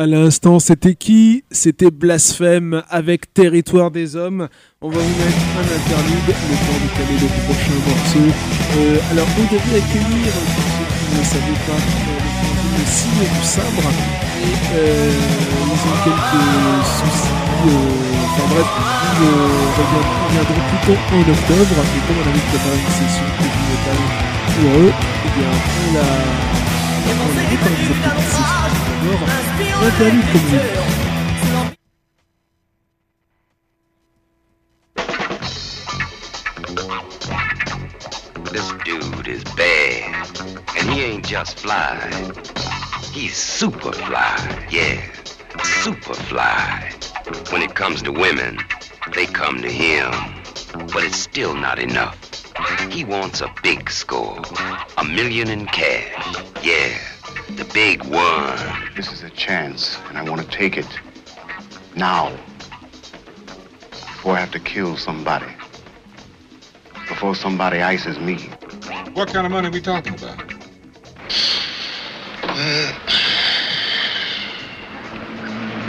À l'instant, c'était qui? C'était Blasphème avec Territoire des Hommes. On va vous mettre un interlude, le temps de caler le prochain morceau. Euh, alors, on devait accueillir, pour ceux qui ne savaient pas, euh, le signe du sabre. Et euh, ils ont quelques soucis. euh, Enfin bref, ils euh, reviendront plutôt en octobre. Et comme on avait préparé une session de métal pour eux, eh bien, on l'a. This dude is bad. And he ain't just fly. He's super fly. Yeah, super fly. When it comes to women, they come to him. But it's still not enough. He wants a big score. A million in cash. Yeah, the big one. This is a chance, and I want to take it now. Before I have to kill somebody. Before somebody ices me. What kind of money are we talking about?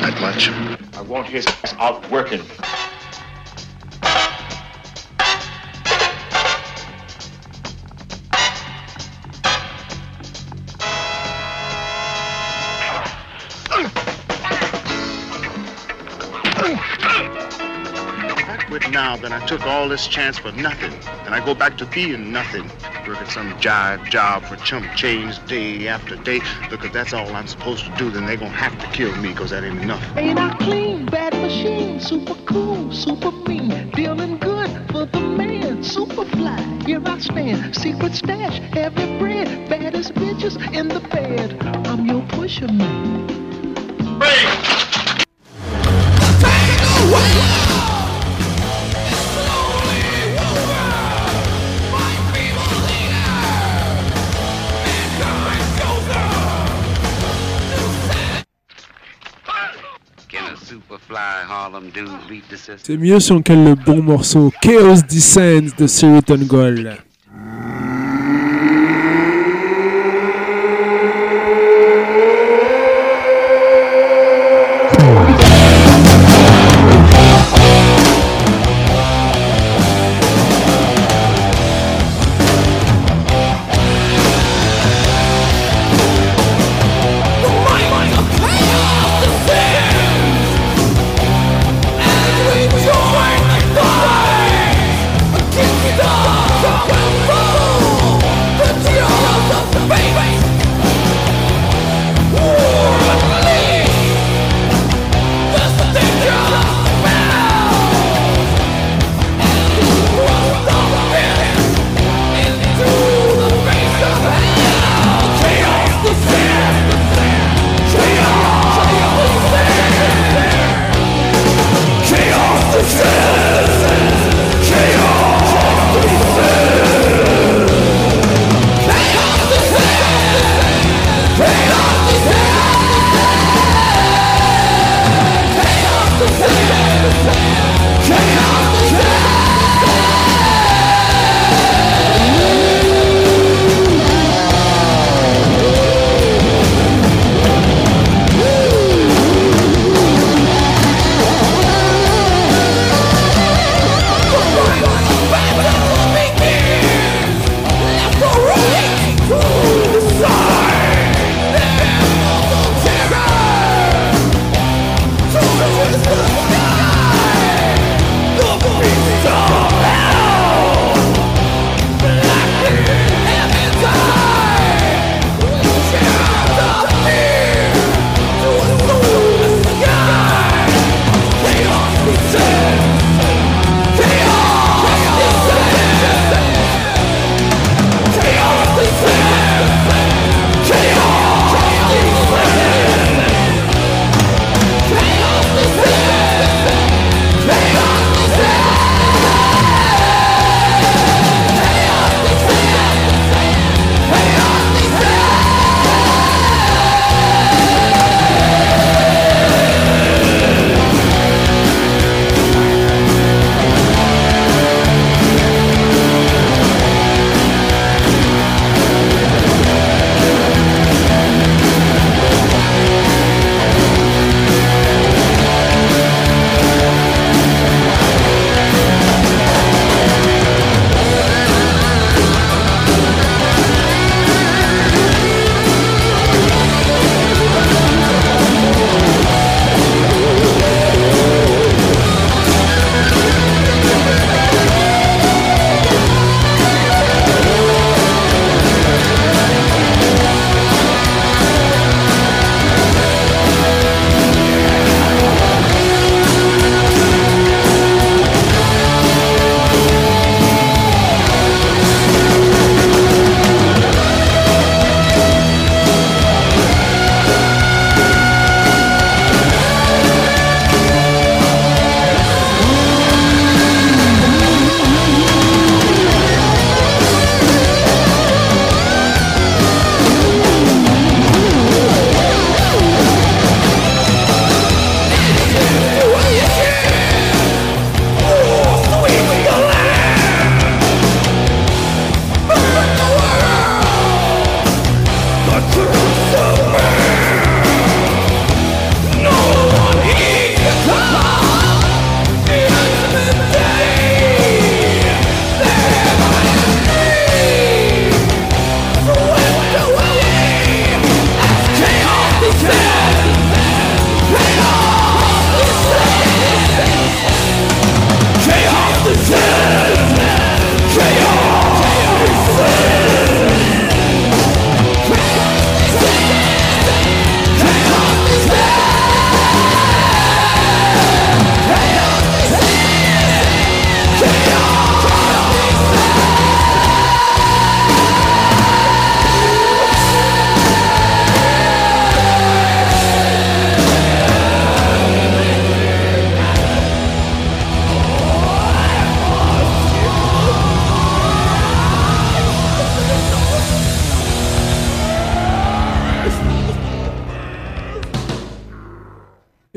Not much. I want his ass out working. Quit now, then I took all this chance for nothing. And I go back to being nothing. Working some jive job for chump change day after day. Look, if that's all I'm supposed to do, then they're gonna have to kill me, because that ain't enough. Ain't I clean? Bad machine, super cool, super mean, dealing good for the man, super fly. Here I stand, secret stash, heavy bread, baddest bitches in the bed. I'm your pusher man. Can a C'est mieux si on le bon morceau. Chaos Descends de Siriton Gold.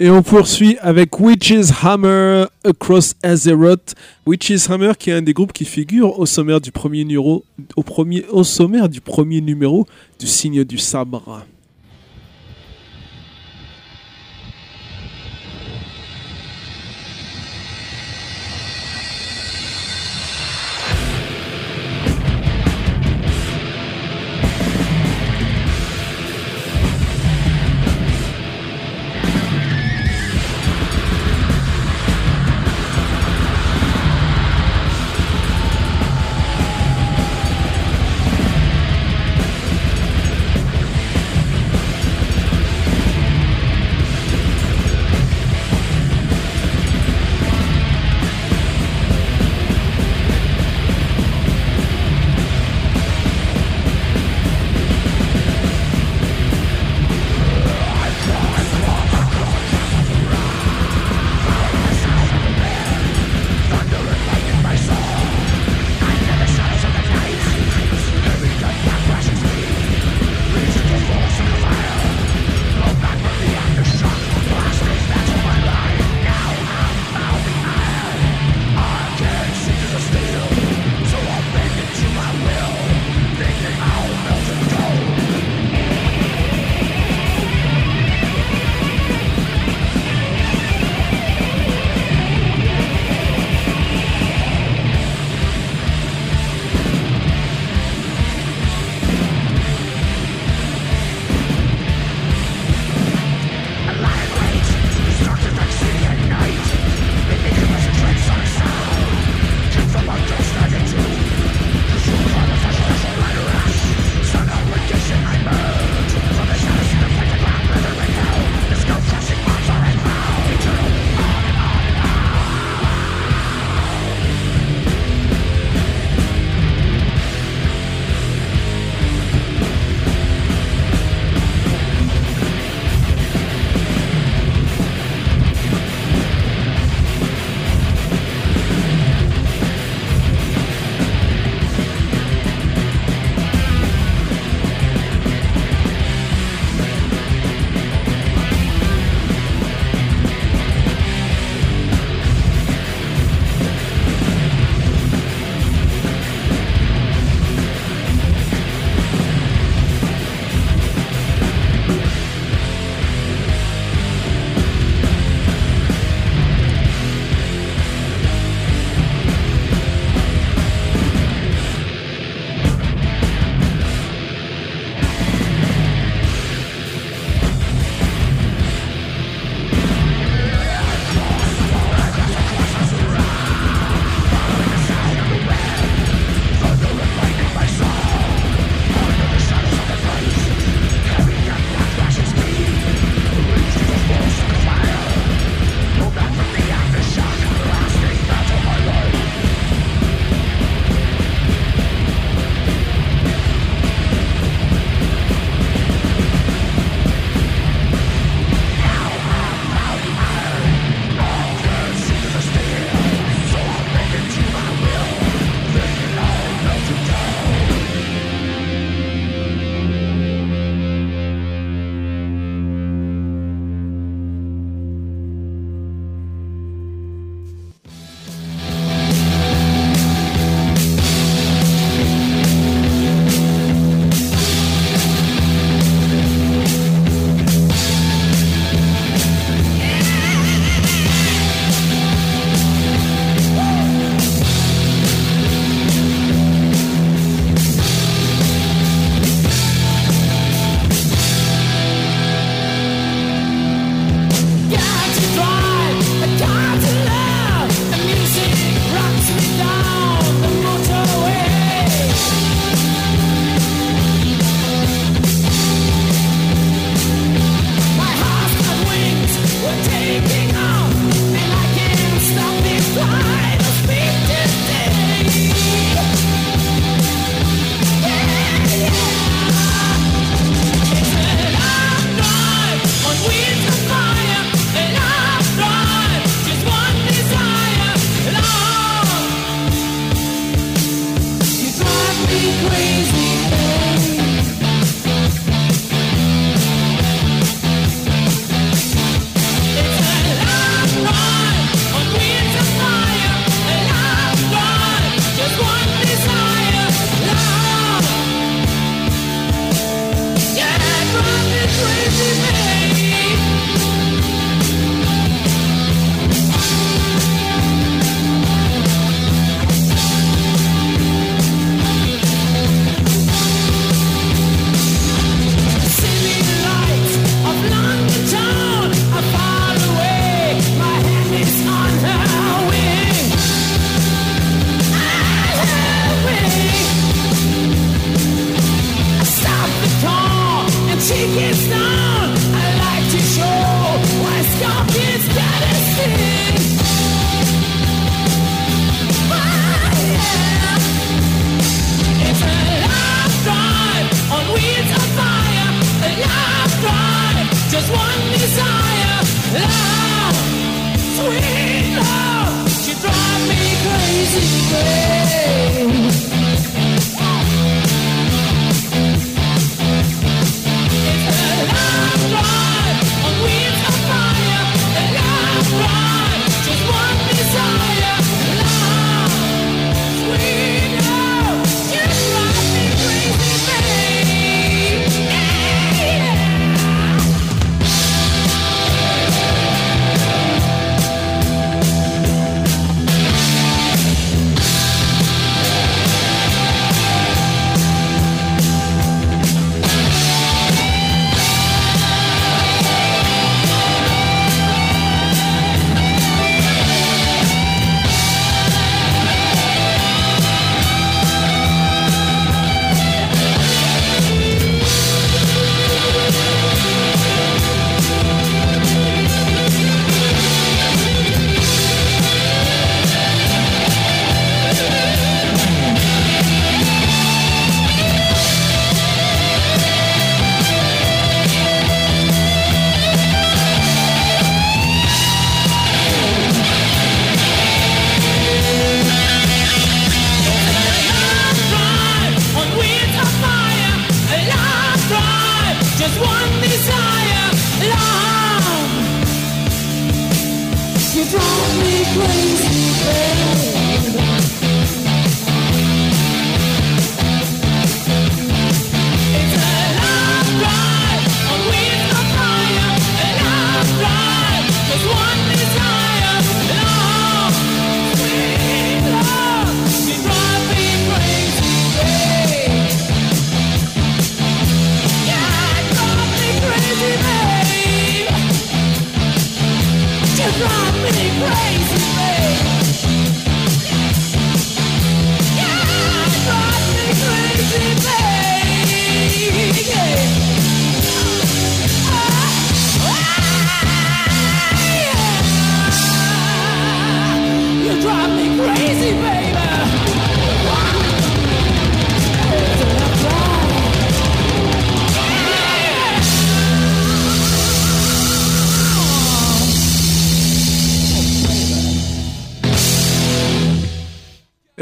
Et on poursuit avec Witch's Hammer Across Azeroth. Witch's Hammer qui est un des groupes qui figure au sommaire du premier numéro, au, premier, au sommaire du premier numéro du signe du sabre.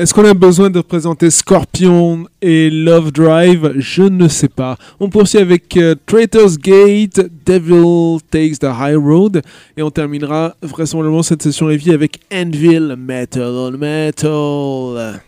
Est-ce qu'on a besoin de présenter Scorpion et Love Drive? Je ne sais pas. On poursuit avec euh, Traitor's Gate, Devil Takes the High Road, et on terminera vraisemblablement cette session heavy avec Anvil Metal on Metal.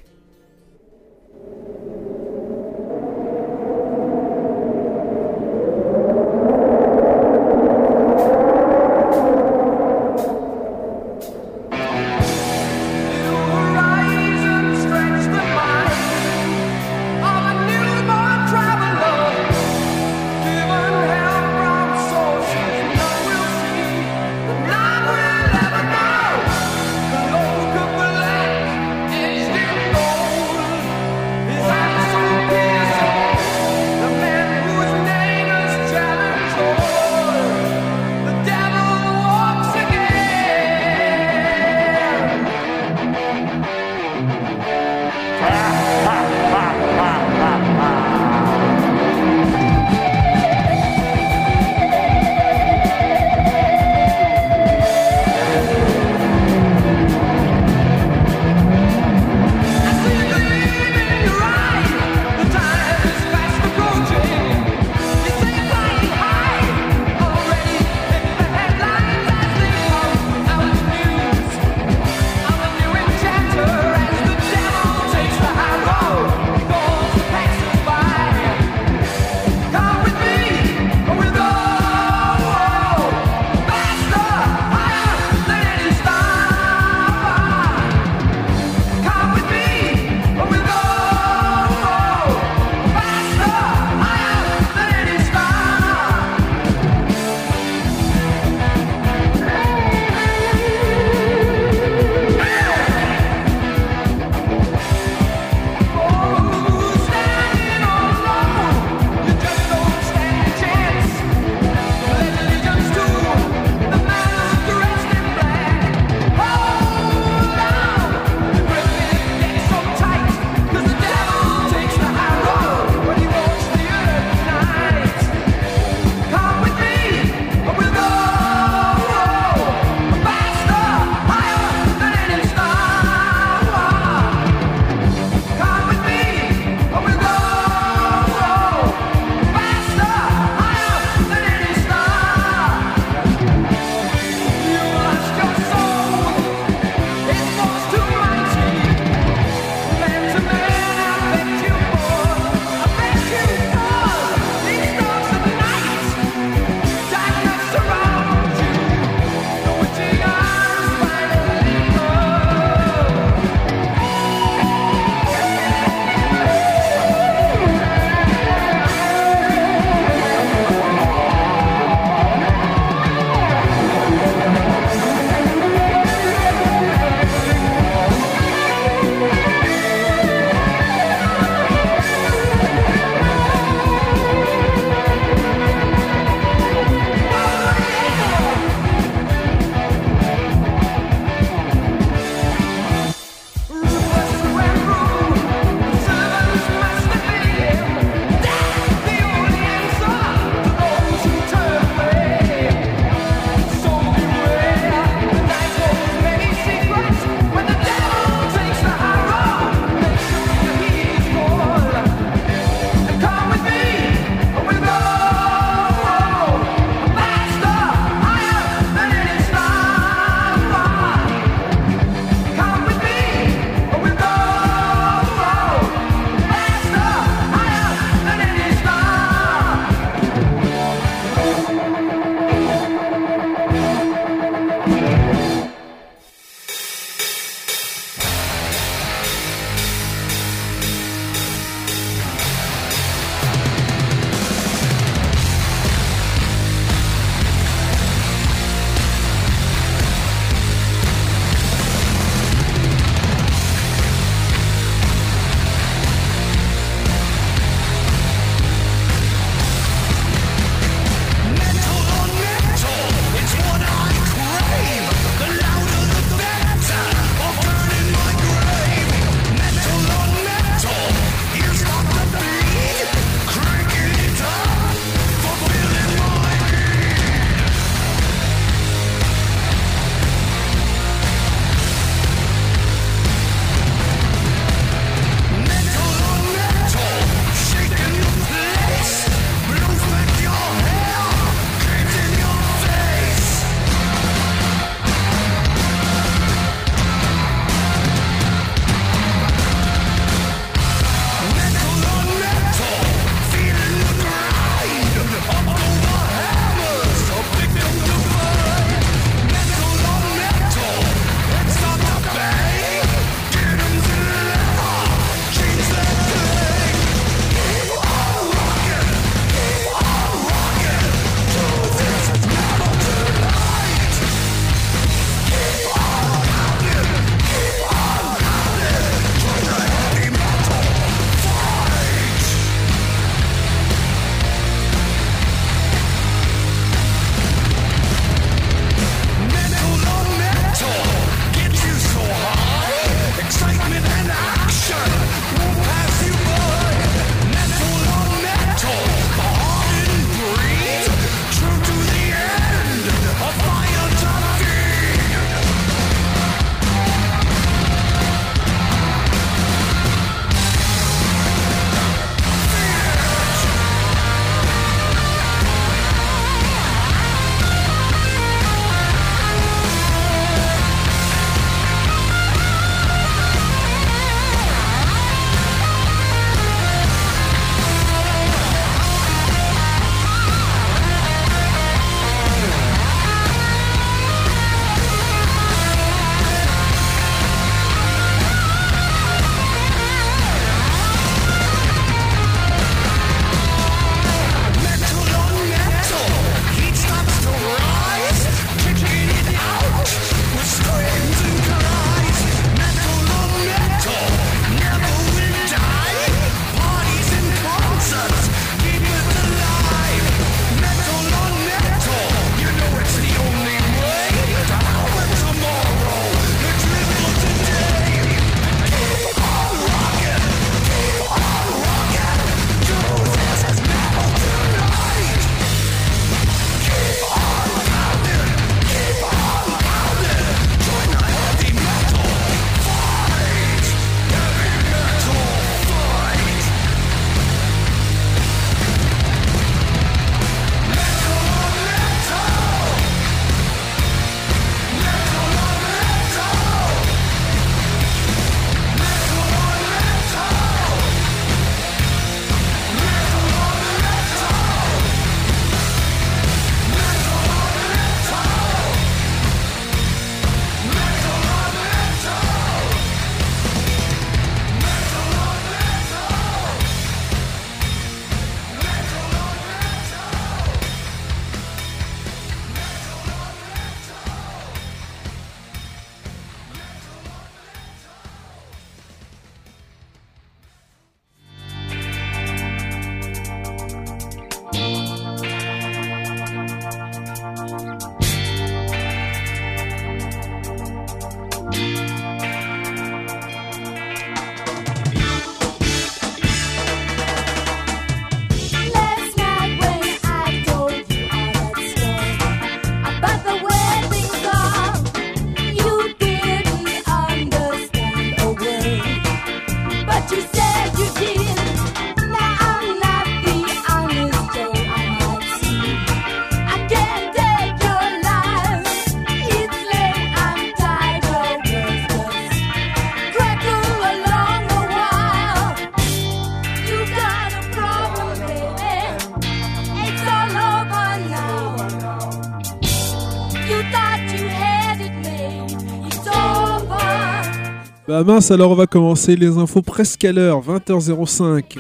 Bah mince, alors on va commencer les infos presque à l'heure, 20h05.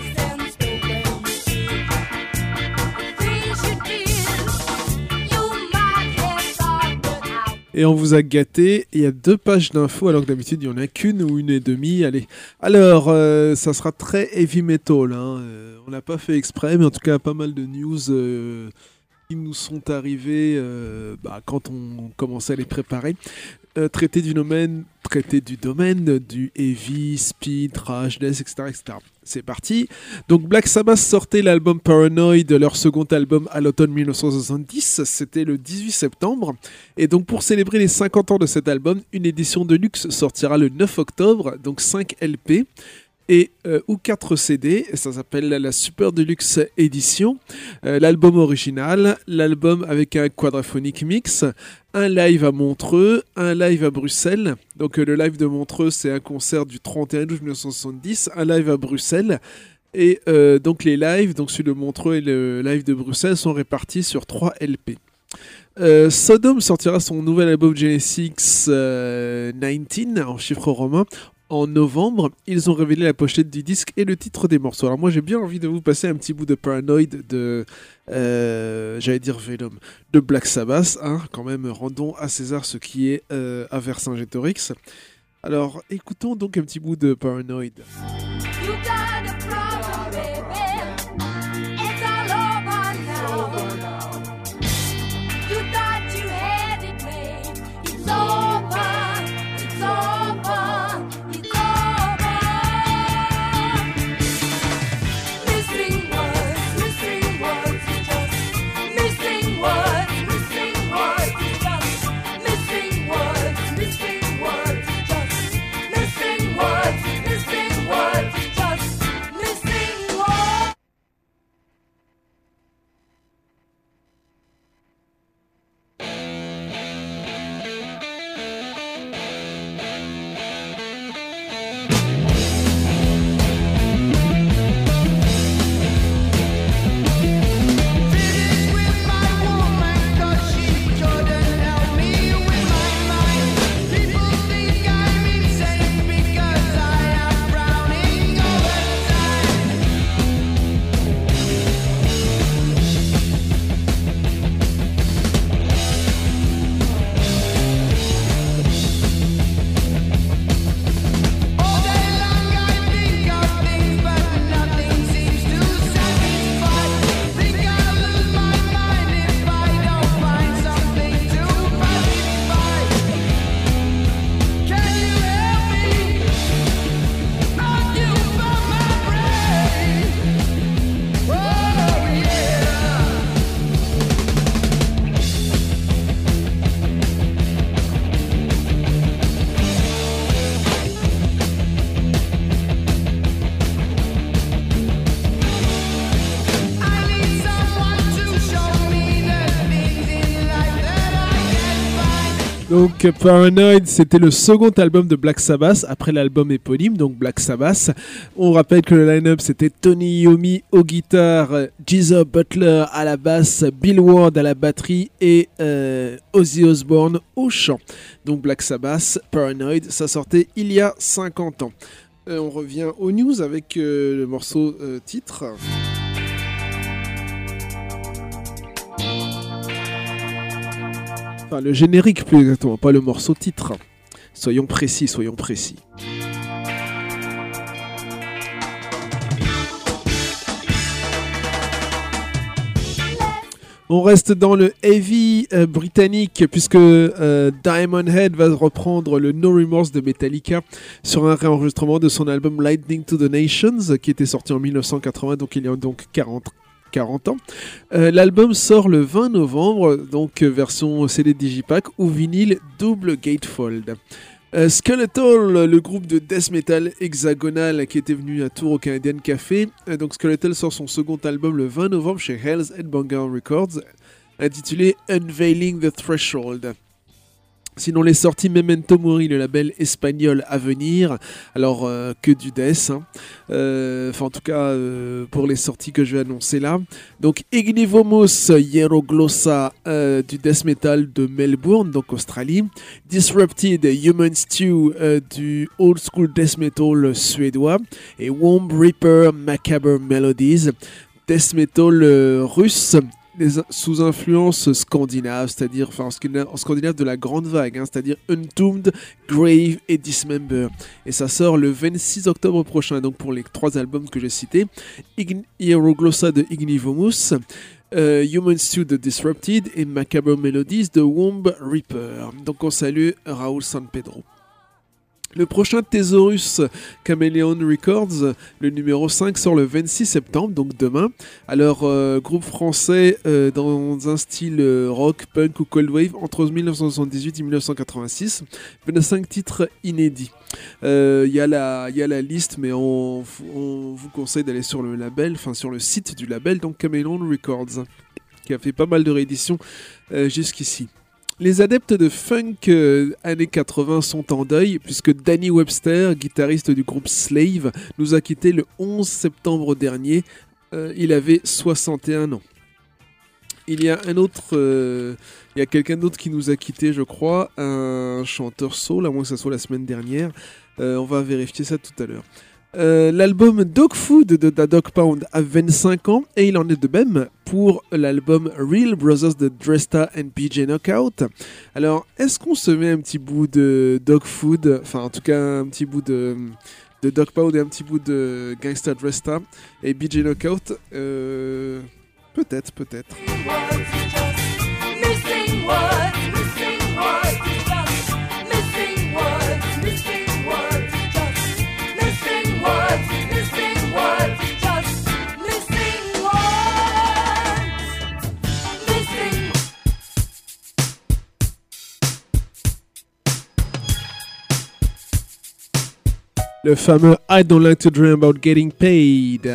Et on vous a gâté, il y a deux pages d'infos alors que d'habitude il n'y en a qu'une ou une et demie. Allez, alors euh, ça sera très heavy metal. hein. Euh, on n'a pas fait exprès, mais en tout cas pas mal de news euh, qui nous sont arrivées bah, quand on commençait à les préparer. Euh, traité du domaine, du domaine du heavy, speed, trash, death, etc., etc. C'est parti. Donc Black Sabbath sortait l'album Paranoid, leur second album à l'automne 1970. C'était le 18 septembre. Et donc pour célébrer les 50 ans de cet album, une édition de luxe sortira le 9 octobre, donc 5 LP. Et, euh, ou 4 CD, ça s'appelle la Super Deluxe Edition, Euh, l'album original, l'album avec un quadraphonique mix, un live à Montreux, un live à Bruxelles. Donc euh, le live de Montreux, c'est un concert du 31 août 1970, un live à Bruxelles. Et donc les lives, donc celui de Montreux et le live de Bruxelles, sont répartis sur 3 LP. Euh, Sodom sortira son nouvel album Genesis euh, 19 en chiffre romain en novembre. Ils ont révélé la pochette du disque et le titre des morceaux. Alors moi j'ai bien envie de vous passer un petit bout de Paranoid de, euh, j'allais dire Venom, de Black Sabbath. Hein, quand même, rendons à César ce qui est euh, à Vercingétorix. Alors écoutons donc un petit bout de Paranoid. You Donc Paranoid, c'était le second album de Black Sabbath après l'album éponyme, donc Black Sabbath. On rappelle que le line-up c'était Tony Iommi aux guitares, Geezer Butler à la basse, Bill Ward à la batterie et euh, Ozzy Osbourne au chant. Donc Black Sabbath, Paranoid, ça sortait il y a 50 ans. Euh, on revient aux news avec euh, le morceau titre. Le générique plus exactement, pas le morceau titre. Soyons précis, soyons précis. On reste dans le heavy euh, britannique puisque euh, Diamond Head va reprendre le No Remorse de Metallica sur un réenregistrement de son album Lightning to the Nations qui était sorti en 1980 donc il y a donc 40 40 ans. Euh, L'album sort le 20 novembre, donc euh, version CD Digipack ou vinyle double gatefold. Euh, Skeletal, le groupe de death metal hexagonal qui était venu à Tours au Canadian Café. Euh, donc Skeletal sort son second album le 20 novembre chez Hell's Headbanger Records, intitulé Unveiling the Threshold. Sinon, les sorties Memento Mori, le label espagnol à venir. Alors, euh, que du death. hein. Euh, Enfin, en tout cas, euh, pour les sorties que je vais annoncer là. Donc, Ignivomos Hieroglossa du death metal de Melbourne, donc Australie. Disrupted Human Stew du old school death metal suédois. Et Womb Reaper Macabre Melodies, death metal russe sous influence scandinave, c'est-à-dire en scandinave, de la grande vague, hein, c'est-à-dire Entombed, Grave et Dismember. Et ça sort le 26 octobre prochain, donc pour les trois albums que j'ai cités, Hieroglossa de Ignivomus, euh, Human Stew de Disrupted et Macabre Melodies de Womb Reaper. Donc on salue Raoul San Pedro. Le prochain Thesaurus Chameleon Records, le numéro 5 sort le 26 septembre, donc demain. Alors, euh, groupe français euh, dans un style euh, rock, punk ou cold wave entre 1978 et 1986. 25 titres inédits. Il y, a la- il y a la liste, mais on, vous conseille d'aller sur le label, enfin sur le site du label, donc Chameleon Records, qui a fait pas mal de rééditions jusqu'ici. Les adeptes de funk euh, années 80 sont en deuil puisque Danny Webster, guitariste du groupe Slave, nous a quitté le 11 septembre dernier. Euh, il avait 61 ans. Il y a un autre, euh, il y a quelqu'un d'autre qui nous a quitté, je crois, un chanteur soul, à moins que ça soit la semaine dernière. On va vérifier ça tout à l'heure. Euh, L'album Dog Food de Da Dog Pound a 25 ans et il en est de même pour l'album Real Brothers de Dresta and PJ Knockout. Alors, est-ce qu'on se met un petit bout de Dog Food, enfin en tout cas un petit bout de, de Dog Pound et un petit bout de Gangsta Dresta et BJ Knockout? Euh, Peut-être, peut-être. Le fameux I don't like to dream about getting paid.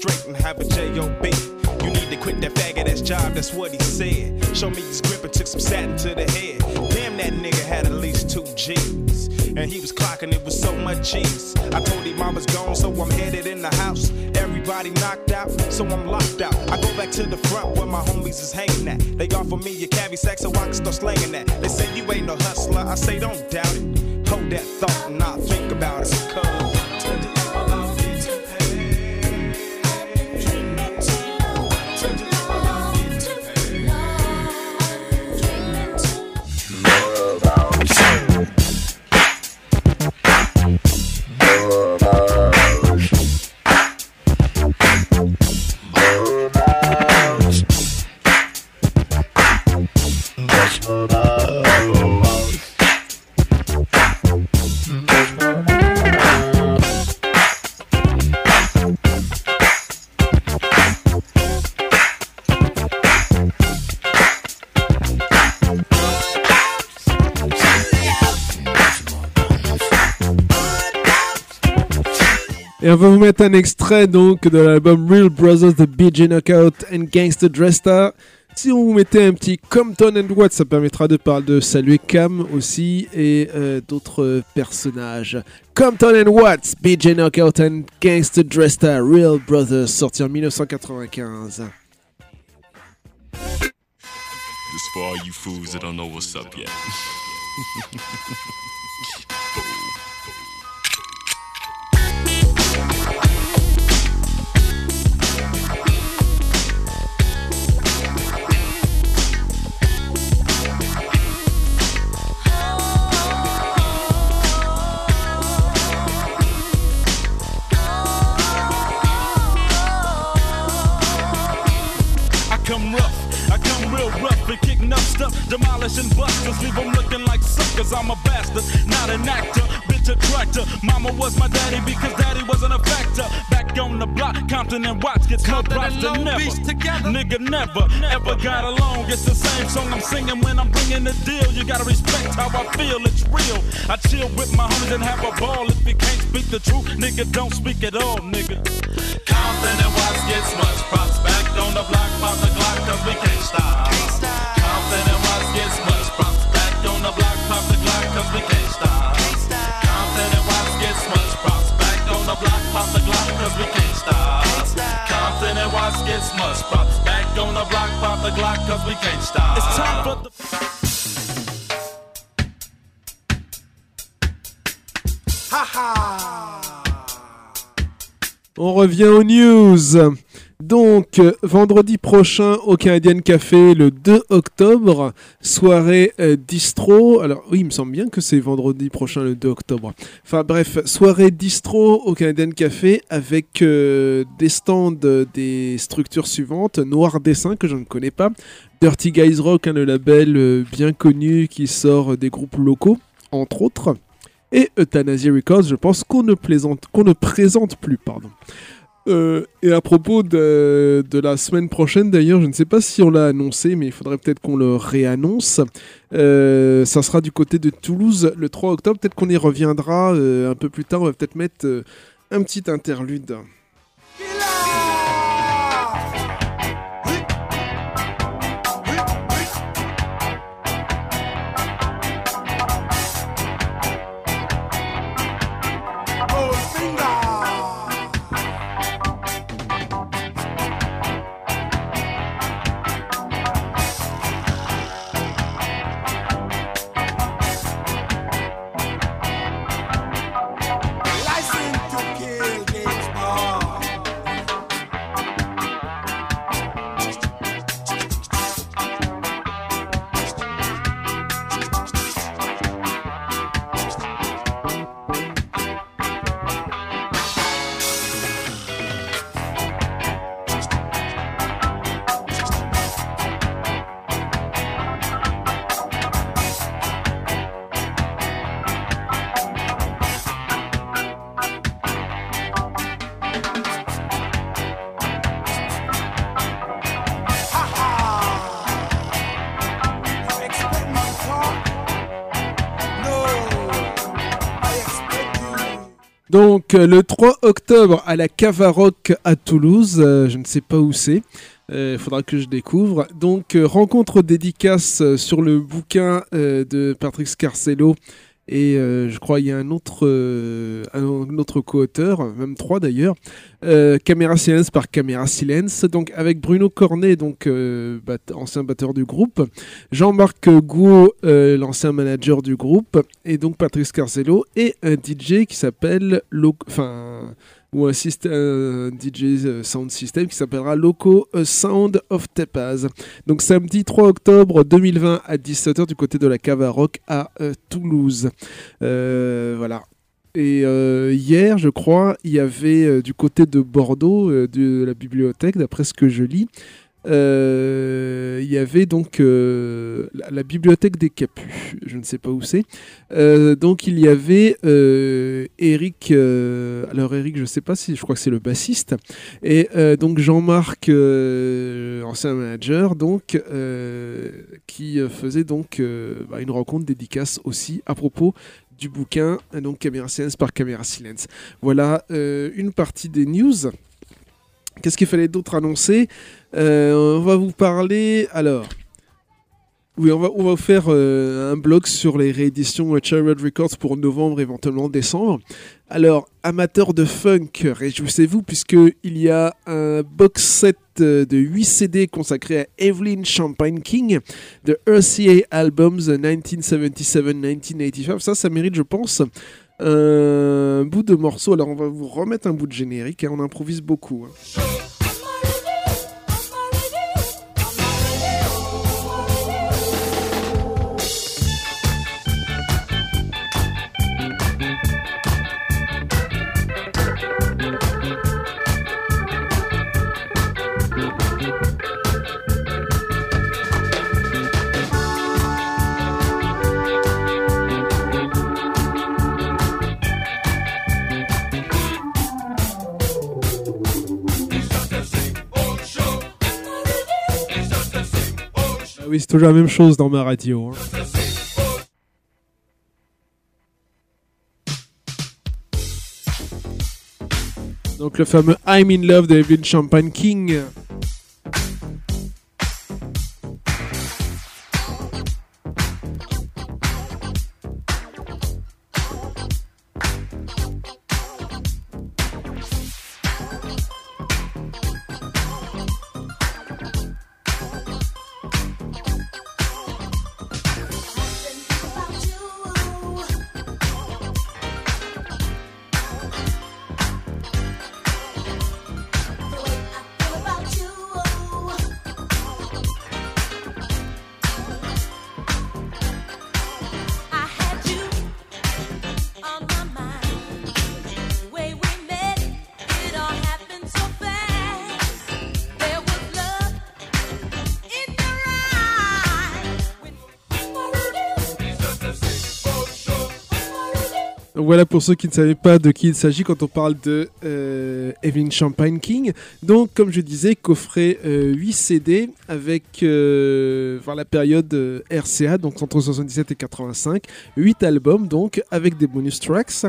Straight and have a J.O.B. You need to quit that faggot ass job, that's what he said. Mettre un extrait donc de l'album Real Brothers de BJ Knockout and Gangsta Dresta. Si on vous mettait un petit Compton and Watt, ça permettra de parler de saluer Cam aussi et euh, d'autres personnages. Compton and Watts, BJ Knockout and Gangsta Dresta, Real Brothers, sorti en 1995. This you fools that don't know what's up yet. Compton and Watts gets more props than never. Nigga never, ever got along. It's the same song I'm singing when I'm bringing the deal. You gotta respect how I feel, it's real. I chill with my homies and have a ball. If you can't speak the truth, nigga, don't speak at all, nigga. Compton and Watts gets much props. Back on the block, pop the Glock, cause we can't stop. Compton the Glock, cause we can't stop. It's time for the. On revient aux news. Donc, euh, vendredi prochain au Canadian Café, le 2 octobre, soirée euh, distro. Alors, oui, il me semble bien que c'est vendredi prochain, le 2 octobre. Enfin, bref, soirée distro au Canadian Café avec euh, des stands des structures suivantes. Noir Dessin, que je ne connais pas. Dirty Guys Rock, hein, le label bien connu qui sort des groupes locaux, entre autres. Et Euthanasia Records, je pense qu'on ne, qu'on ne présente plus, pardon. Euh, et à propos de, la semaine prochaine, d'ailleurs, je ne sais pas si on l'a annoncé, mais il faudrait peut-être qu'on le réannonce. Euh, ça sera du côté de Toulouse le 3 octobre. Peut-être qu'on y reviendra euh, un peu plus tard. On va peut-être mettre un petit interlude. Euh, le 3 octobre à la Cavaroc à Toulouse, euh, je ne sais pas où c'est. Il faudra que je découvre. Donc, euh, rencontre dédicace euh, sur le bouquin euh, de Patrick Scarcello. Et euh, je crois il y a un autre, euh, un autre co-auteur, même trois d'ailleurs. Euh, Caméra Silence par Caméra Silence. Donc, avec Bruno Cornet, donc, ancien batteur du groupe. Jean-Marc euh, l'ancien manager du groupe. Et donc, Patrick Scarcello. Et un DJ qui s'appelle. Enfin ou un, syst- un DJ euh, sound system qui s'appellera Loco A Sound of Tepaz. Donc samedi 3 octobre 2020 à 17h du côté de la Cava Rock à euh, Toulouse. Euh, voilà. Et euh, hier, je crois, il y avait euh, du côté de Bordeaux, euh, de la bibliothèque, d'après ce que je lis, euh, il y avait donc euh, la, bibliothèque des Capus. Je ne sais pas où c'est. Euh, donc il y avait Eric. alors Eric, je ne sais pas si, je crois que c'est le bassiste. Et donc Jean-Marc, ancien manager, donc qui faisait donc bah, une rencontre dédicace aussi à propos du bouquin, donc Caméra Silence par Caméra Silence. Voilà une partie des news. Qu'est-ce qu'il fallait d'autre annoncer? Euh, On va vous parler. Alors. Oui, on va, on va faire euh, un blog sur les rééditions euh, Red Records pour novembre, éventuellement décembre. Alors, amateurs de funk, réjouissez-vous puisqu'il y a un box set de 8 CD consacré à Evelyn Champagne King de RCA Albums 1977-1985. Ça, ça mérite, je pense, un bout de morceau. Alors, on va vous remettre un bout de générique. hein, on improvise beaucoup. hein. Oui, c'est toujours la même chose dans ma radio. hein. Donc le fameux I'm in Love de Evelyn Champagne King. Pour ceux qui ne savaient pas de qui il s'agit quand on parle de euh, Evelyn Champagne King. Donc comme je disais, coffret euh, 8 CD avec euh, la période euh, RCA, donc entre 77 et 85. 8 albums donc avec des bonus tracks.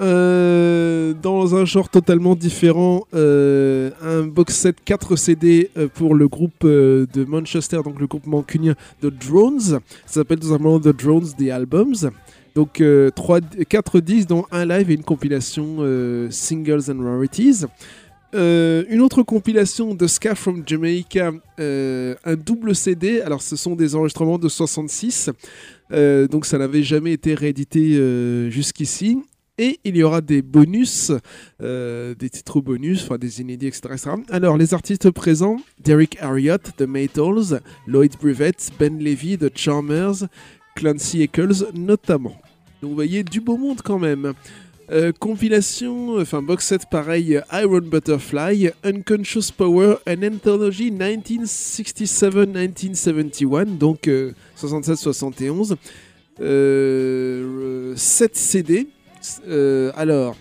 Euh, dans un genre totalement différent, euh, un box set 4 CD euh, pour le groupe euh, de Manchester, donc le groupe mancunien The Drones. Ça s'appelle tout simplement The Drones The Albums. Donc 4 disques dont un live et une compilation euh, Singles and Rarities. Euh, une autre compilation de Ska from Jamaica, euh, un double CD. Alors ce sont des enregistrements de 66, euh, donc ça n'avait jamais été réédité euh, jusqu'ici. Et il y aura des bonus, euh, des titres bonus, enfin des inédits, etc.. Alors les artistes présents, Derek Harriott, The Maytals, Lloyd Brivett, Ben Levy, The Charmers, Clancy Eccles notamment. Donc vous voyez du beau monde quand même. Euh, compilation, enfin box set pareil, Iron Butterfly, Unconscious Power, an Anthology 1967-1971, donc euh, 67-71. Euh, 7 CD. Euh, alors,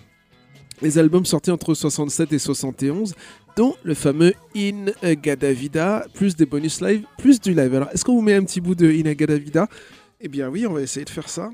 les albums sortis entre 67 et 71, dont le fameux In Gadavida, plus des bonus live, plus du live. Alors, est-ce qu'on vous met un petit bout de In Gadavida Eh bien oui, on va essayer de faire ça.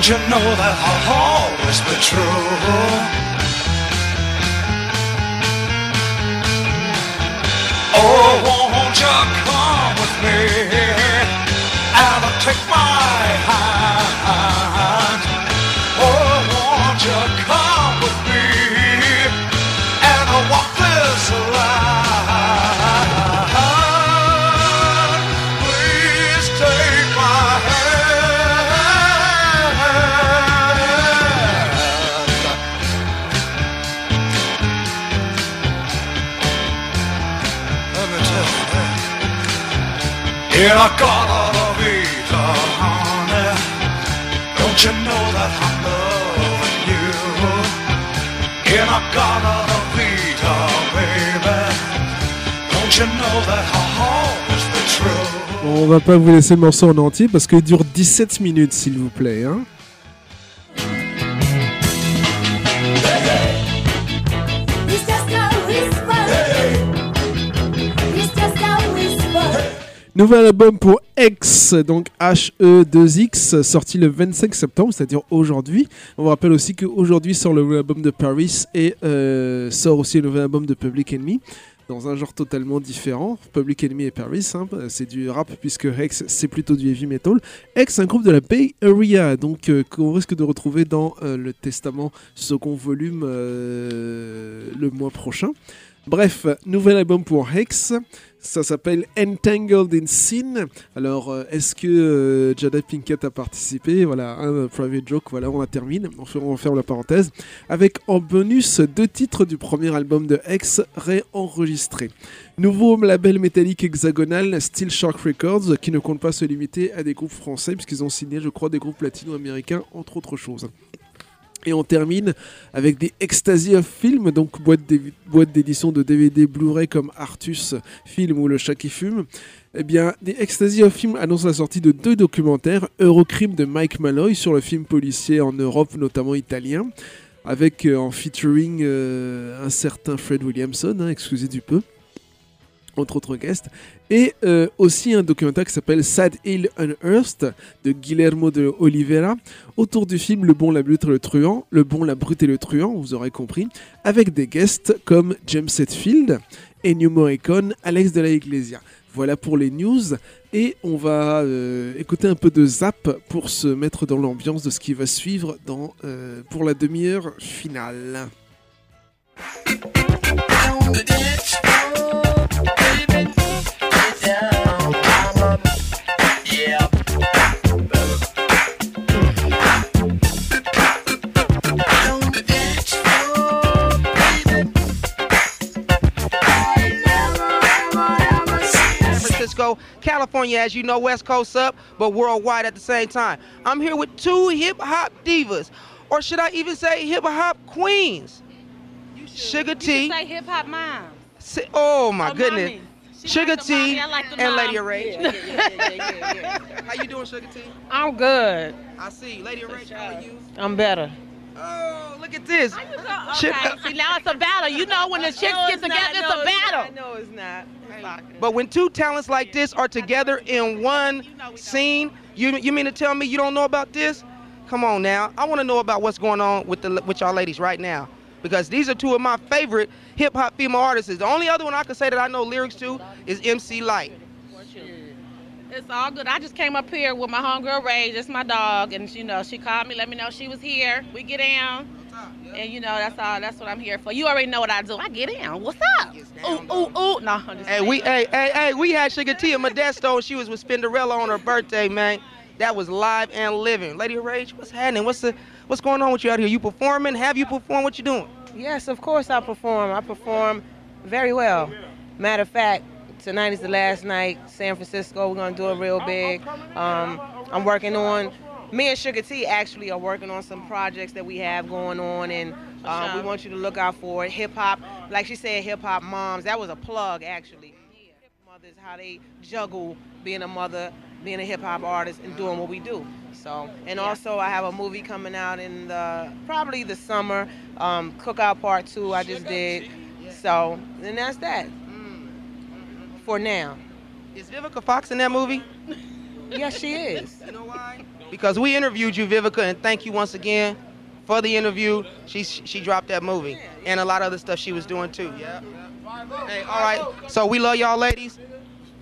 Don't you know that I'll always be true? Oh, won't you come with me and take my hand? On va pas vous laisser le morceau en entier parce qu'il dure 17 minutes, s'il vous plaît. hein. Nouvel album pour X, donc H-E-2-X, sorti le 25 septembre, c'est-à-dire aujourd'hui. On vous rappelle aussi qu'aujourd'hui sort le nouvel album de Paris et euh, sort aussi le nouvel album de Public Enemy. dans un genre totalement différent. Public Enemy et Paris, hein, c'est du rap puisque Hex c'est plutôt du heavy metal. Hex, un groupe de la Bay Area, donc euh, qu'on risque de retrouver dans euh, le Testament second volume le mois prochain. Bref, nouvel album pour Hex. Ça s'appelle Entangled in Sin. Alors, euh, est-ce que euh, Jada Pinkett a participé? Voilà, un euh, private joke. Voilà, on la termine. On ferme, on ferme la parenthèse. Avec en bonus deux titres du premier album de Hex réenregistrés. Nouveau label métallique hexagonal, Steel Shark Records, qui ne compte pas se limiter à des groupes français, puisqu'ils ont signé, je crois, des groupes latino-américains, entre autres choses. Et on termine avec des Ecstasy of Film, donc boîte d'édition de DVD Blu-ray comme Artus Film ou Le Chat qui fume. Eh bien, des Ecstasy of Film annonce la sortie de deux documentaires, Eurocrime de Mike Malloy sur le film policier en Europe, notamment italien, avec euh, en featuring euh, un certain Fred Williamson, hein, excusez du peu entre autres guests, et euh, aussi un documentaire qui s'appelle Sad Hill Unearthed de Guillermo de Oliveira, autour du film Le Bon, la Brute et le Truand, Le Bon, la Brute et le Truand, vous aurez compris, avec des guests comme James Hetfield, Ennio Morricone, Alex de la Iglesia. Voilà pour les news, et on va euh, écouter un peu de zap pour se mettre dans l'ambiance de ce qui va suivre dans, euh, pour la demi-heure finale. Francisco, California, as you know, West Coast up, but worldwide at the same time. I'm here with two hip hop divas, or should I even say hip hop queens? Sugar T. say hip hop mom. Si- oh my Oh, goodness. mommy. She Sugar like T like and mom. Lady Rage. Yeah, yeah, yeah, yeah, yeah, How you doing, Sugar T? I'm good. I see you. Lady Rage, how are you? I'm better. Oh, look at this. Okay, see now it's a battle. You know when the chicks No, get together, not. it's No, a it's battle. not. No, it's not. But when two talents like this are together in one scene, you you mean to tell me you don't know about this? Come on now. I want to know about what's going on with the with y'all ladies right now. Because these are two of my favorite hip hop female artists. The only other one I can say that I know lyrics to is MC Lyte. It's all good. I just came up here with my homegirl Ray, that's my dog, and you know she called me, let me know she was here. We get down, and you know that's all. That's what I'm here for. You already know what I do. I get down. What's up? Ooh, ooh, ooh. No, I'm just Hey, we hey hey hey we had Sugar T in Modesto and she was with Spinderella on her birthday, man. That was live and living. Lady Rage, what's happening? What's the what's going on with you out here? You performing? Have you performed? What you doing? Yes, of course I perform. I perform very well. Matter of fact, tonight is the last night. San Francisco, we're gonna do it real big. Um, I'm working on. Me and Sugar T actually are working on some projects that we have going on, and um, we want you to look out for it. Hip hop, like she said, hip hop moms. That was a plug actually. Hip mothers, how they juggle being a mother, being a hip hop artist, and doing what we do. So, and also I have a movie coming out in the probably the summer. Um, Cookout Part Two I just did. So, and that's that. For now. Is Vivica Fox in that movie? Yes, she is. You know why? Because we interviewed you, Vivica, and thank you once again for the interview. She she dropped that movie and a lot of other stuff she was doing too. Yeah. Hey, all right. So we love y'all, ladies.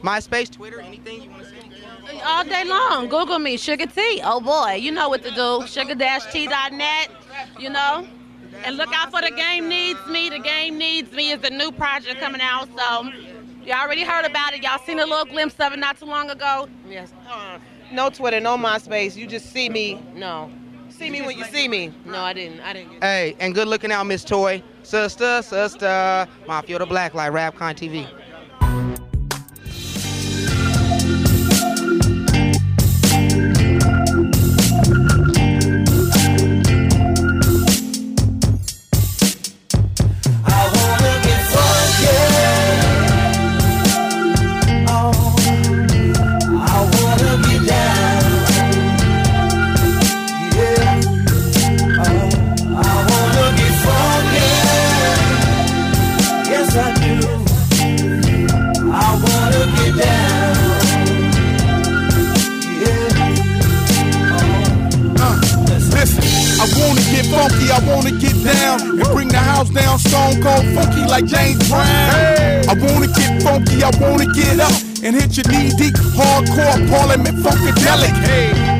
MySpace, Twitter, anything you want to say? all day long. Google me, Sugar T. Oh boy, you know what to do. Sugar-T.net. You know. And look out for the game needs me. The game needs me is a new project coming out. So you already heard about it. Y'all seen a little glimpse of it not too long ago. Yes. Uh, no Twitter, no MySpace. You just see me. No. See me when you see me. No, I didn't. I didn't. Get Hey, and good looking out, Miss Toy. Sister, sister. Mafia the Black Light, Rapcon TV. Funky, I wanna get down and bring the house down stone cold funky like James Brown. I wanna get funky, I wanna get up and hit your knee deep hardcore parliament funkadelic.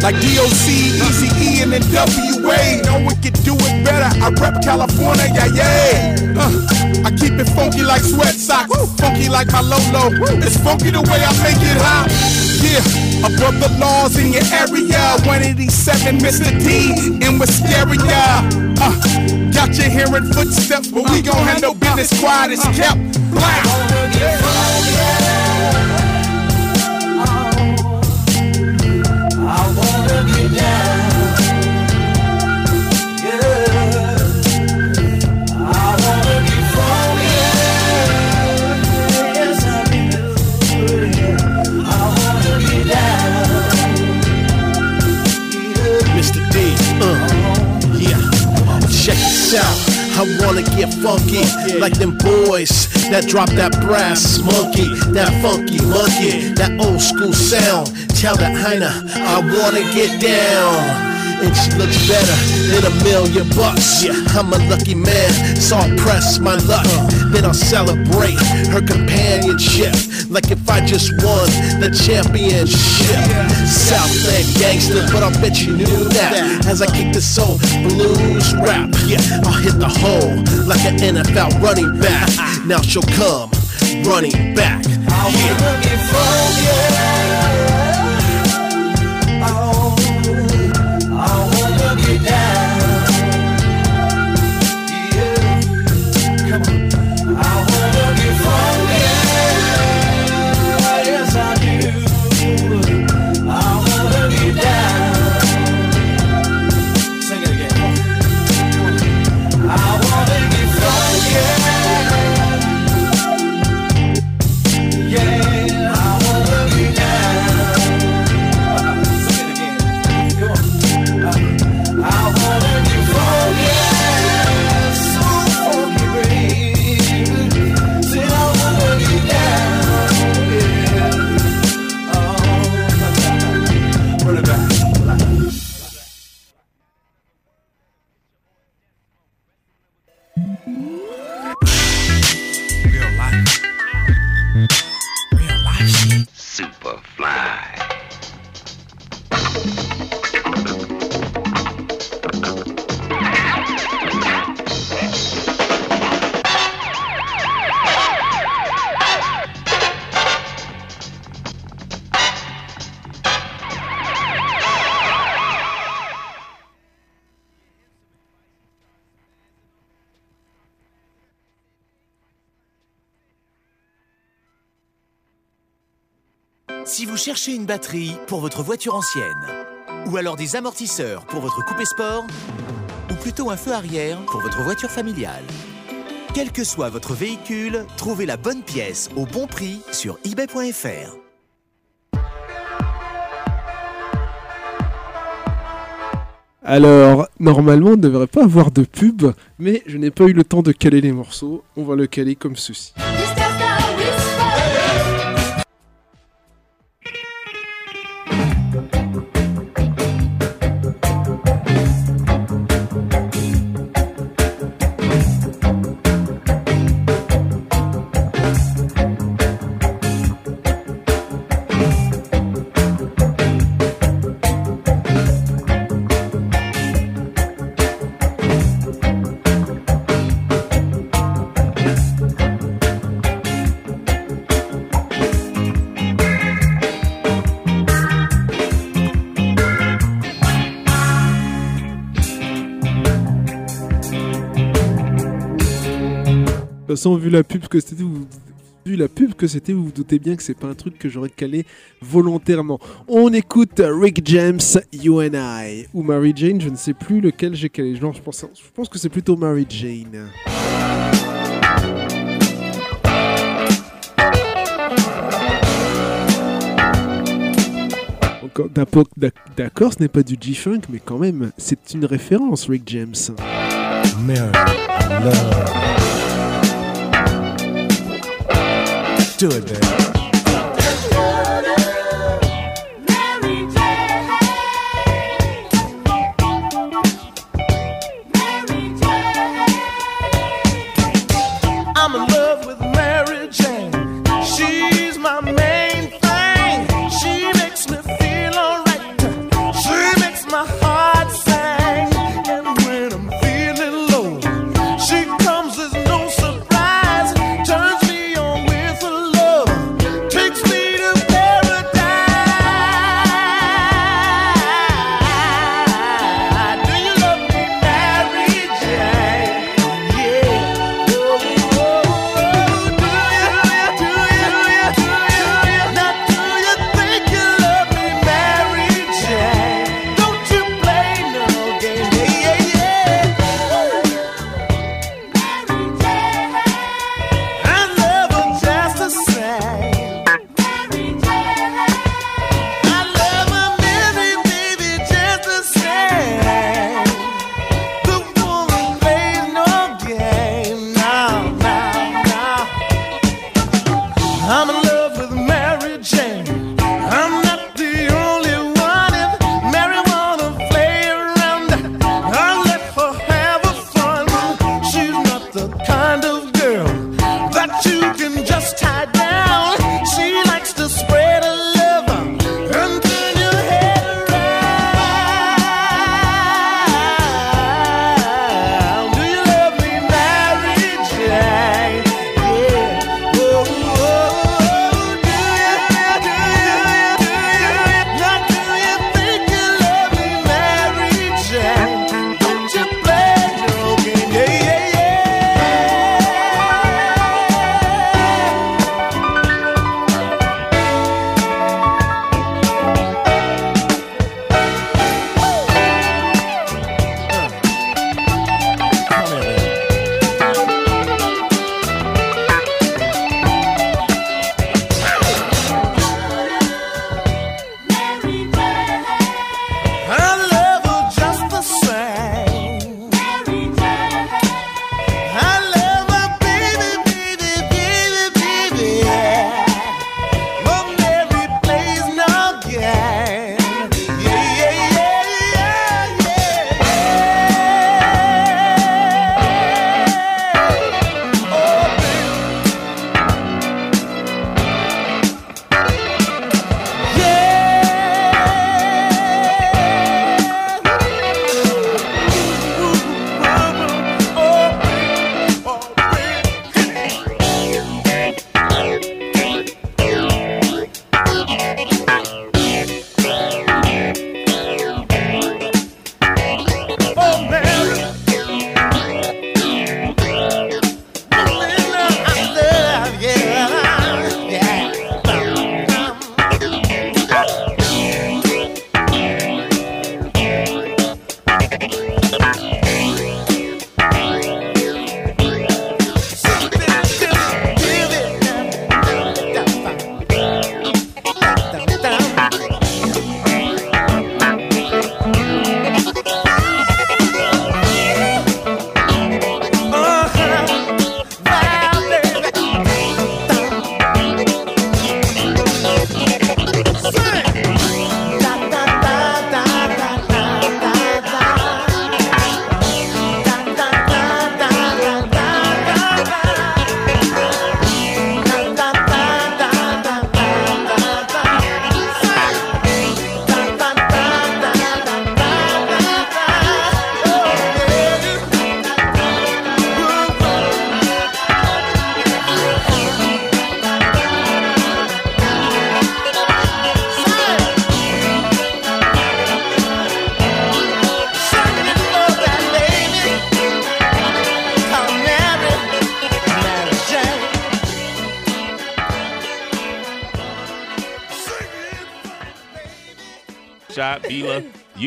Like DOC, Easy E, and NWA. No one can do it better. I rep California, yeah, yeah. Uh, I keep it funky like sweat socks, funky like my Lolo. It's funky the way I make it hot. Yeah, above the laws in your area. 187, Mr. D, in Wisteria. Uh, got you hearing footsteps, but we gon' handle no business quiet as kept. Blah. Down. I wanna get funky like them boys that drop that brass monkey, that funky monkey, that old school sound. Tell that Heiner I wanna get down. And she looks better than a million bucks. Yeah, I'm a lucky man, so I'll press my luck. Then I'll celebrate her companionship like if I just won the championship. Southland gangster, but I bet you knew that. As I kick the soul blues rap, yeah, I'll hit the hole like an NFL running back. Now she'll come running back. I wanna get funky. Oh, cherchez une batterie pour votre voiture ancienne, ou alors des amortisseurs pour votre coupé sport, ou plutôt un feu arrière pour votre voiture familiale, quel que soit votre véhicule, trouvez la bonne pièce au bon prix sur eBay.fr. Alors, normalement, on ne devrait pas avoir de pub, mais je n'ai pas eu le temps de caler les morceaux. On va le caler comme ceci. Toute façon, vu la pub que c'était, vous... vu la pub que c'était, vous vous doutez bien que c'est pas un truc que j'aurais calé volontairement. On écoute Rick James, You and I, ou Mary Jane, je ne sais plus lequel j'ai calé. Genre, je pense, que c'est plutôt Mary Jane. D'accord, ce n'est pas du G-Funk, mais quand même, c'est une référence, Rick James. Love. Do it,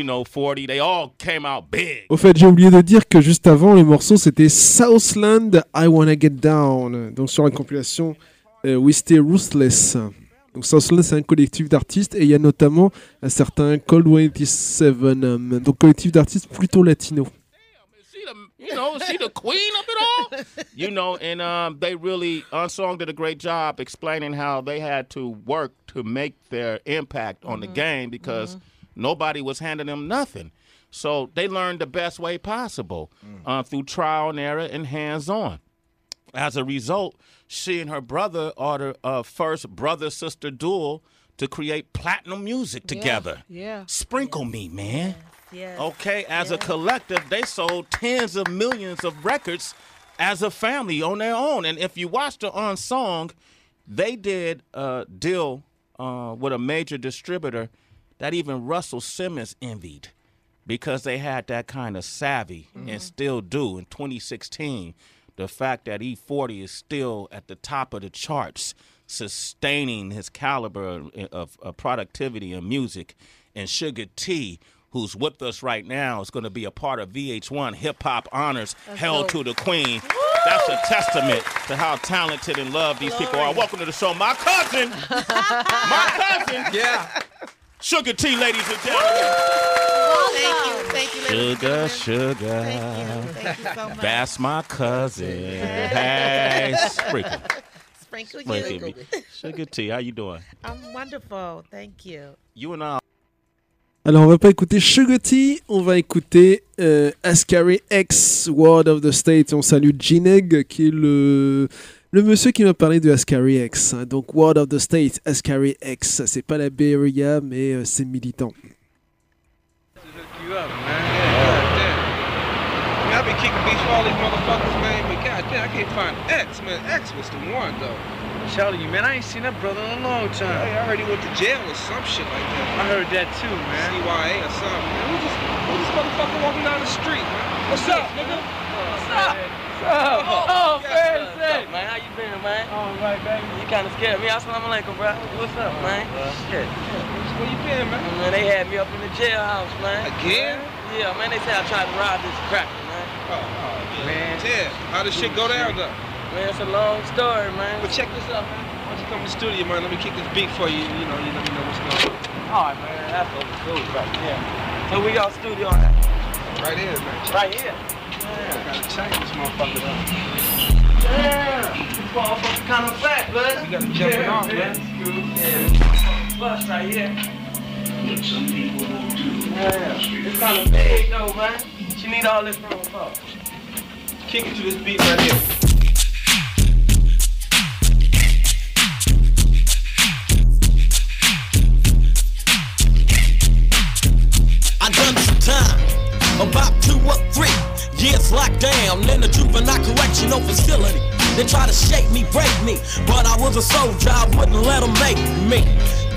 you know, 40. They all came out big. Au fait, j'ai oublié de dire que juste avant, les morceaux c'était Southland, I Wanna Get Down, donc sur la compilation euh, We Stay Ruthless. Donc Southland, c'est un collectif d'artistes et il y a notamment un certain Cold 87, um, donc collectif d'artistes plutôt latino. You know, she the queen of it all? You know, and um, they really Unsong did a great job explaining how they had to work to make their impact on the game because nobody was handing them nothing. So they learned the best way possible uh, through trial and error and hands-on. As a result, she and her brother ordered a first brother-sister duel to create platinum music together. Yeah. Sprinkle me, man. Yes. Okay, as a collective, they sold tens of millions of records as a family on their own. And if you watch the on song, they did a deal uh, with a major distributor that even Russell Simmons envied because they had that kind of savvy and still do in 2016. The fact that E-40 is still at the top of the charts, sustaining his caliber of, of, of productivity and music, and Sugar T, who's with us right now, is going to be a part of VH1 Hip Hop Honors, held to the Queen. That's a testament to how talented and loved these people are. Welcome to the show, my cousin, my cousin, yeah, Sugar T, ladies and gentlemen. Thank you. Thank you, Sugar, sugar. Thank you. Thank you so much. That's my cousin. Hey, sprinkle. Sprinkle Sprinkle you. me. Sugar T, how you doing? I'm wonderful. Thank you. You and I. Alors on va pas écouter Sugar T, on va écouter euh, Ascari X, Word of the State. On salue Gineg qui est le, le monsieur qui m'a parlé de Ascari X. hein. Donc Word of the State, Ascari X. C'est pas la Bay Area, mais euh, c'est militant. you up, man. Yeah, goddamn. I mean, I been kicking beats for all these motherfuckers, man, but goddamn, I can't find X, man. X was the one, though. I'm telling you, man, I ain't seen that brother in a long time. Hey, I heard he went to jail or some shit like that. I heard that too, man. CYA or something, man. Who's this, who's this motherfucker walking down the street, man? What's up, nigga? What's up? Oh, oh, man, What's up, man, how you been, man? All right, baby. You kind of scared me. Assalamu alaikum, bro. What's up, man? Shit. Where you been, man? Man, they had me up in the jailhouse, man. Again? Yeah, man, they said I tried to rob this cracker, man. Oh, oh, man. Yeah. How does shit go down, though? Man, it's a long story, man. But check this out, man. Why don't you come to the studio, man? Let me kick this beat for you. You know, you let me know what's going on. All right, man. That's over cool right Yeah. So we got studio at? Right here, man. Right here. Yeah. Gotta change this motherfucker up. Yeah. This motherfucker kind of blood. You gotta jump it off, man. Yeah. Bus right here. What some people won't do. Yeah. It's kind of big, though, man. She need all this room for. Kick it to this beat right here. Years locked down in a juvenile correctional facility. They try to shake me, break me, but I was a soldier, I wouldn't let them make me.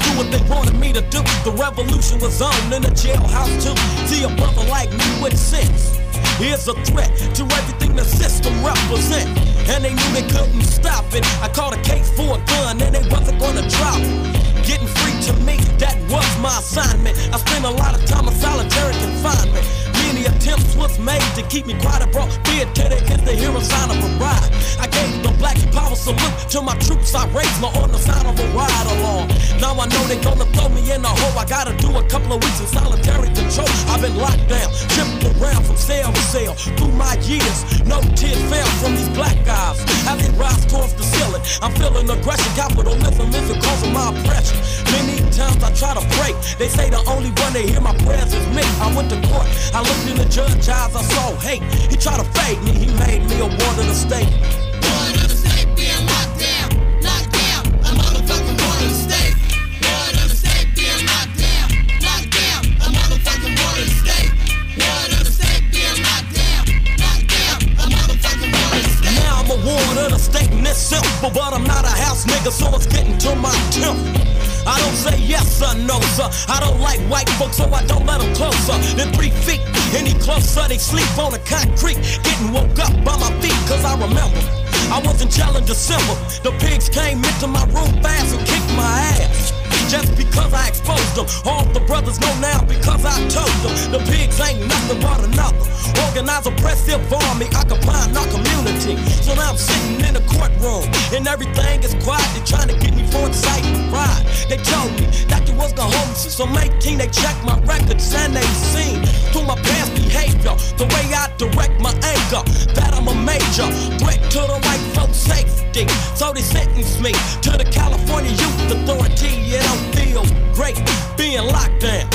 Do what they wanted me to do. The revolution was on in the jailhouse too. See a brother like me with sense. Here's a threat to everything the system represent. And they knew they couldn't stop it. I caught a case for a gun and they wasn't gonna drop it. Getting free to me, that was my assignment. I spent a lot of time in solitary confinement. Many attempts was made to keep me quiet. I brought fear to the end, the hero sign of a ride. I gave the black power salute to my troops. I raised my on the sign of a ride along. Now I know they gonna throw me in a hole. I gotta do a couple of weeks in solitary control. I've been locked down, shipped around from cell to cell. Through my years, no tears fell from these black guys. As they rise towards the ceiling, I'm feeling aggression. Capitalism is the cause of my oppression. Many times I try to pray. They say the only one they hear my prayers is me. I went to court. I looked in the judge's eyes. I saw hate. He tried to fade me. He made me a ward of the state. Ward of the state being locked down. Locked down. A motherfucking ward of the state. Ward of the state being locked down. Locked down. A motherfucking ward of the state. Ward of the state being locked down. Locked down. A motherfucking ward of the state. Now I'm a ward of the state and it's simple, but I'm not a house nigga, so it's getting to my temple. I don't say yes sir, no sir. I don't like white folks, so I don't let them closer than three feet. Any closer, they sleep on the concrete. Getting woke up by my feet, cause I remember. I was in Challenger December. The pigs came into my room fast and kicked my ass. Just because I exposed them. All the brothers know now because I told them. The pigs ain't nothing but another. Organized oppressive army occupying our community. So now I'm sitting in the courtroom and everything is quiet. They're trying to get me for sight and pride. They told me that you was me since I'm 18. They checked my records and they seen through my past behavior, the way I direct my anger, that I'm a major threat to the white folks' safety. So they sentenced me to the California Youth Authority. It don't feel great being locked down.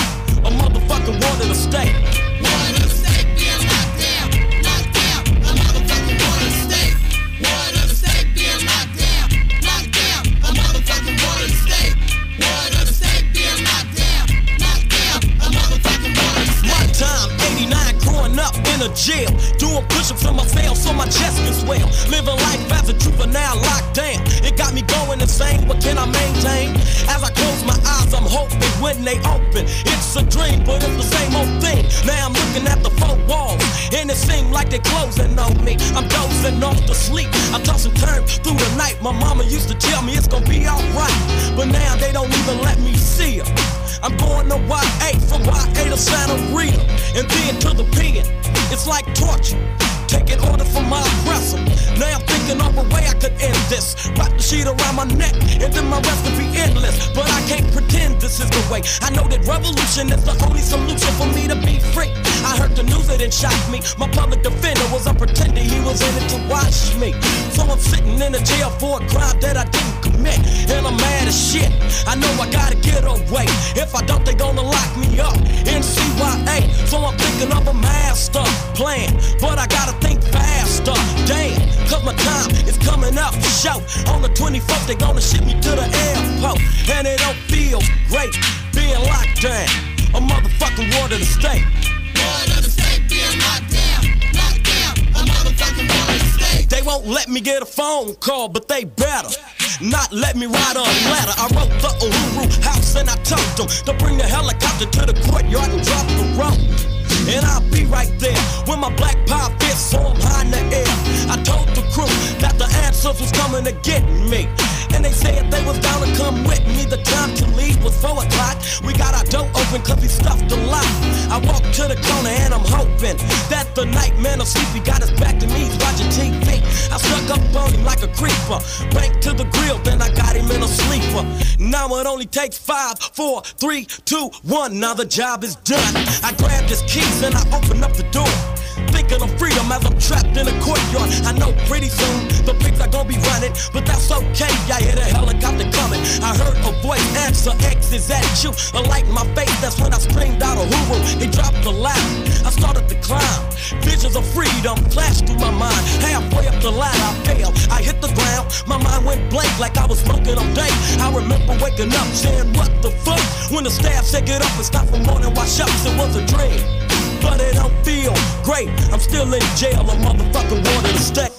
A motherfucking water to state. Revolution is the only solution for me to be free. I heard the news it shocked me. My public defender was a pretender, he was in it to watch me. So I'm sitting in a jail for a crime that I didn't commit. And I'm mad as shit. I know I gotta get away. If I don't, call, but they better. Not let me ride a ladder. I wrote the Uhuru house and I told them to bring the helicopter to the courtyard and drop the rope. And I'll be right there when my black power fist I'm high in the air. I told the crew that the answers was coming to get me. And they said they was down to come with me. The time to leave was 4 o'clock. We got our door open cause we stuffed a lot. I walked to the corner and I'm hoping that the nightman of sleepy got grill, then I got him in a sleeper. Now it only takes five, four, three, two, one. Now the job is done. I grabbed his keys and I opened up the door. Thinking of freedom as I'm trapped in a courtyard. I know pretty soon the pigs are gonna be running, but that's okay. I hear the helicopter coming. I heard a voice answer, X is that you? A in my face, that's when I screamed out Uhuru. He dropped the loud. I started to climb. Visions of freedom flashed through my mind. Halfway up the ladder, I fell. I hit the ground. My mind went blank like I was smoking on day. I remember waking up saying, What the fuck? When the staff said get up and stop more than wash ups, it was a dream. But it don't feel great. I'm still in jail, a motherfucking water to stay.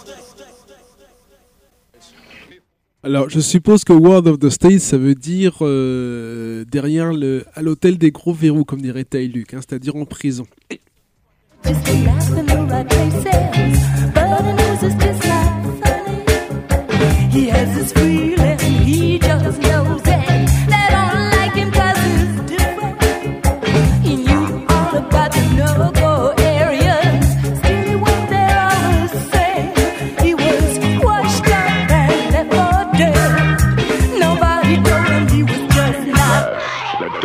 Alors, je suppose que World of the State, ça veut dire euh, derrière le, à l'hôtel des gros verrous, comme dirait Tay Luke, hein, c'est-à-dire en prison.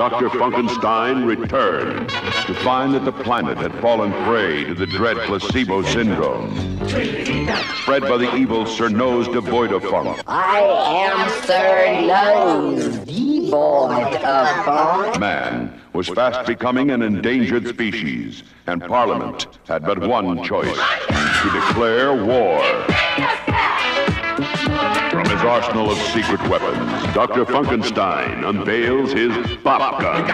Dr. Funkenstein returned to find that the planet had fallen prey to the dread placebo syndrome. Spread by the evil Sir Nose devoid of funk. I am Sir Nose, devoid of funk. Man was fast becoming an endangered species, and Parliament had but one choice to declare war. From his arsenal of secret weapons, Dr. Funkenstein unveils his Bop Gun.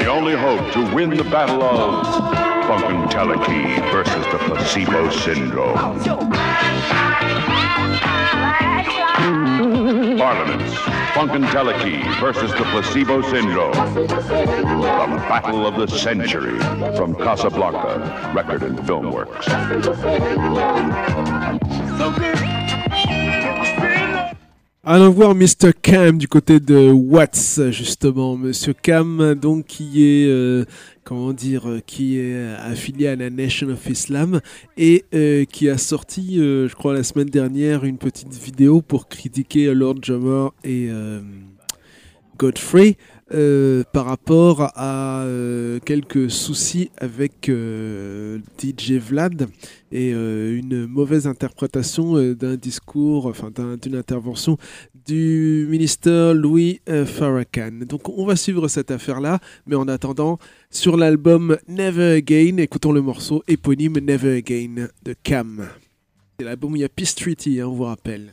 The only hope to win the battle of Funkentelechy versus the placebo syndrome. Parliament's Funkenteleki versus the placebo syndrome. The battle of the century from Casablanca Record and Film Works. Allons voir Mr. Cam du côté de Watts, justement. Monsieur Cam, donc, qui est, euh, comment dire, euh, qui est affilié à la Nation of Islam et euh, qui a sorti, euh, je crois, la semaine dernière, une petite vidéo pour critiquer Lord Jamar et Godfrey par rapport à quelques soucis avec DJ Vlad et une mauvaise interprétation d'un discours, enfin d'un- d'une intervention du ministre Louis euh, Farrakhan. Donc on va suivre cette affaire-là, mais en attendant, sur l'album Never Again, écoutons le morceau éponyme Never Again de Cam. C'est l'album où il y a Peace Treaty, hein, on vous rappelle.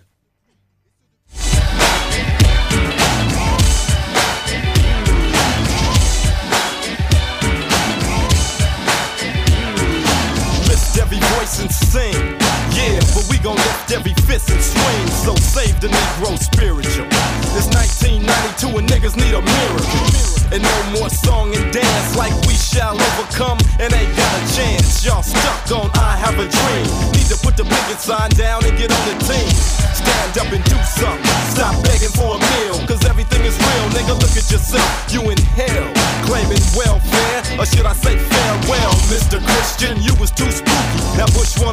voice and sing. Yeah, but we gon' lift every fist and swing. So save the Negro spiritual. It's 1992 and niggas need a miracle. And no more song and dance like we shall overcome and ain't got a chance. Y'all stuck on I have a dream. Need to put the picket sign down and get on the team. Stand up and do something. Stop begging for a meal, cause everything is real. Nigga, look at yourself. You in hell. Claiming welfare, or should I say farewell, Mr. Christian? You was too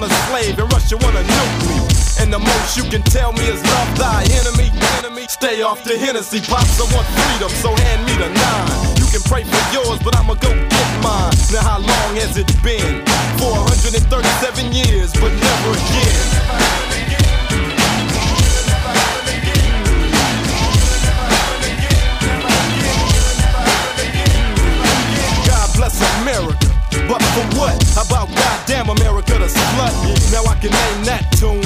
want a slave and Russia wanna nuke me. And the most you can tell me is love thy enemy. Enemy, stay off the Hennessy pops. I want freedom, so hand me the nine. You can pray for yours, but I'ma go get mine. Now how long has it been? 437 years, but never again. God bless America. But for what? About goddamn America the slut? Now I can name that tune.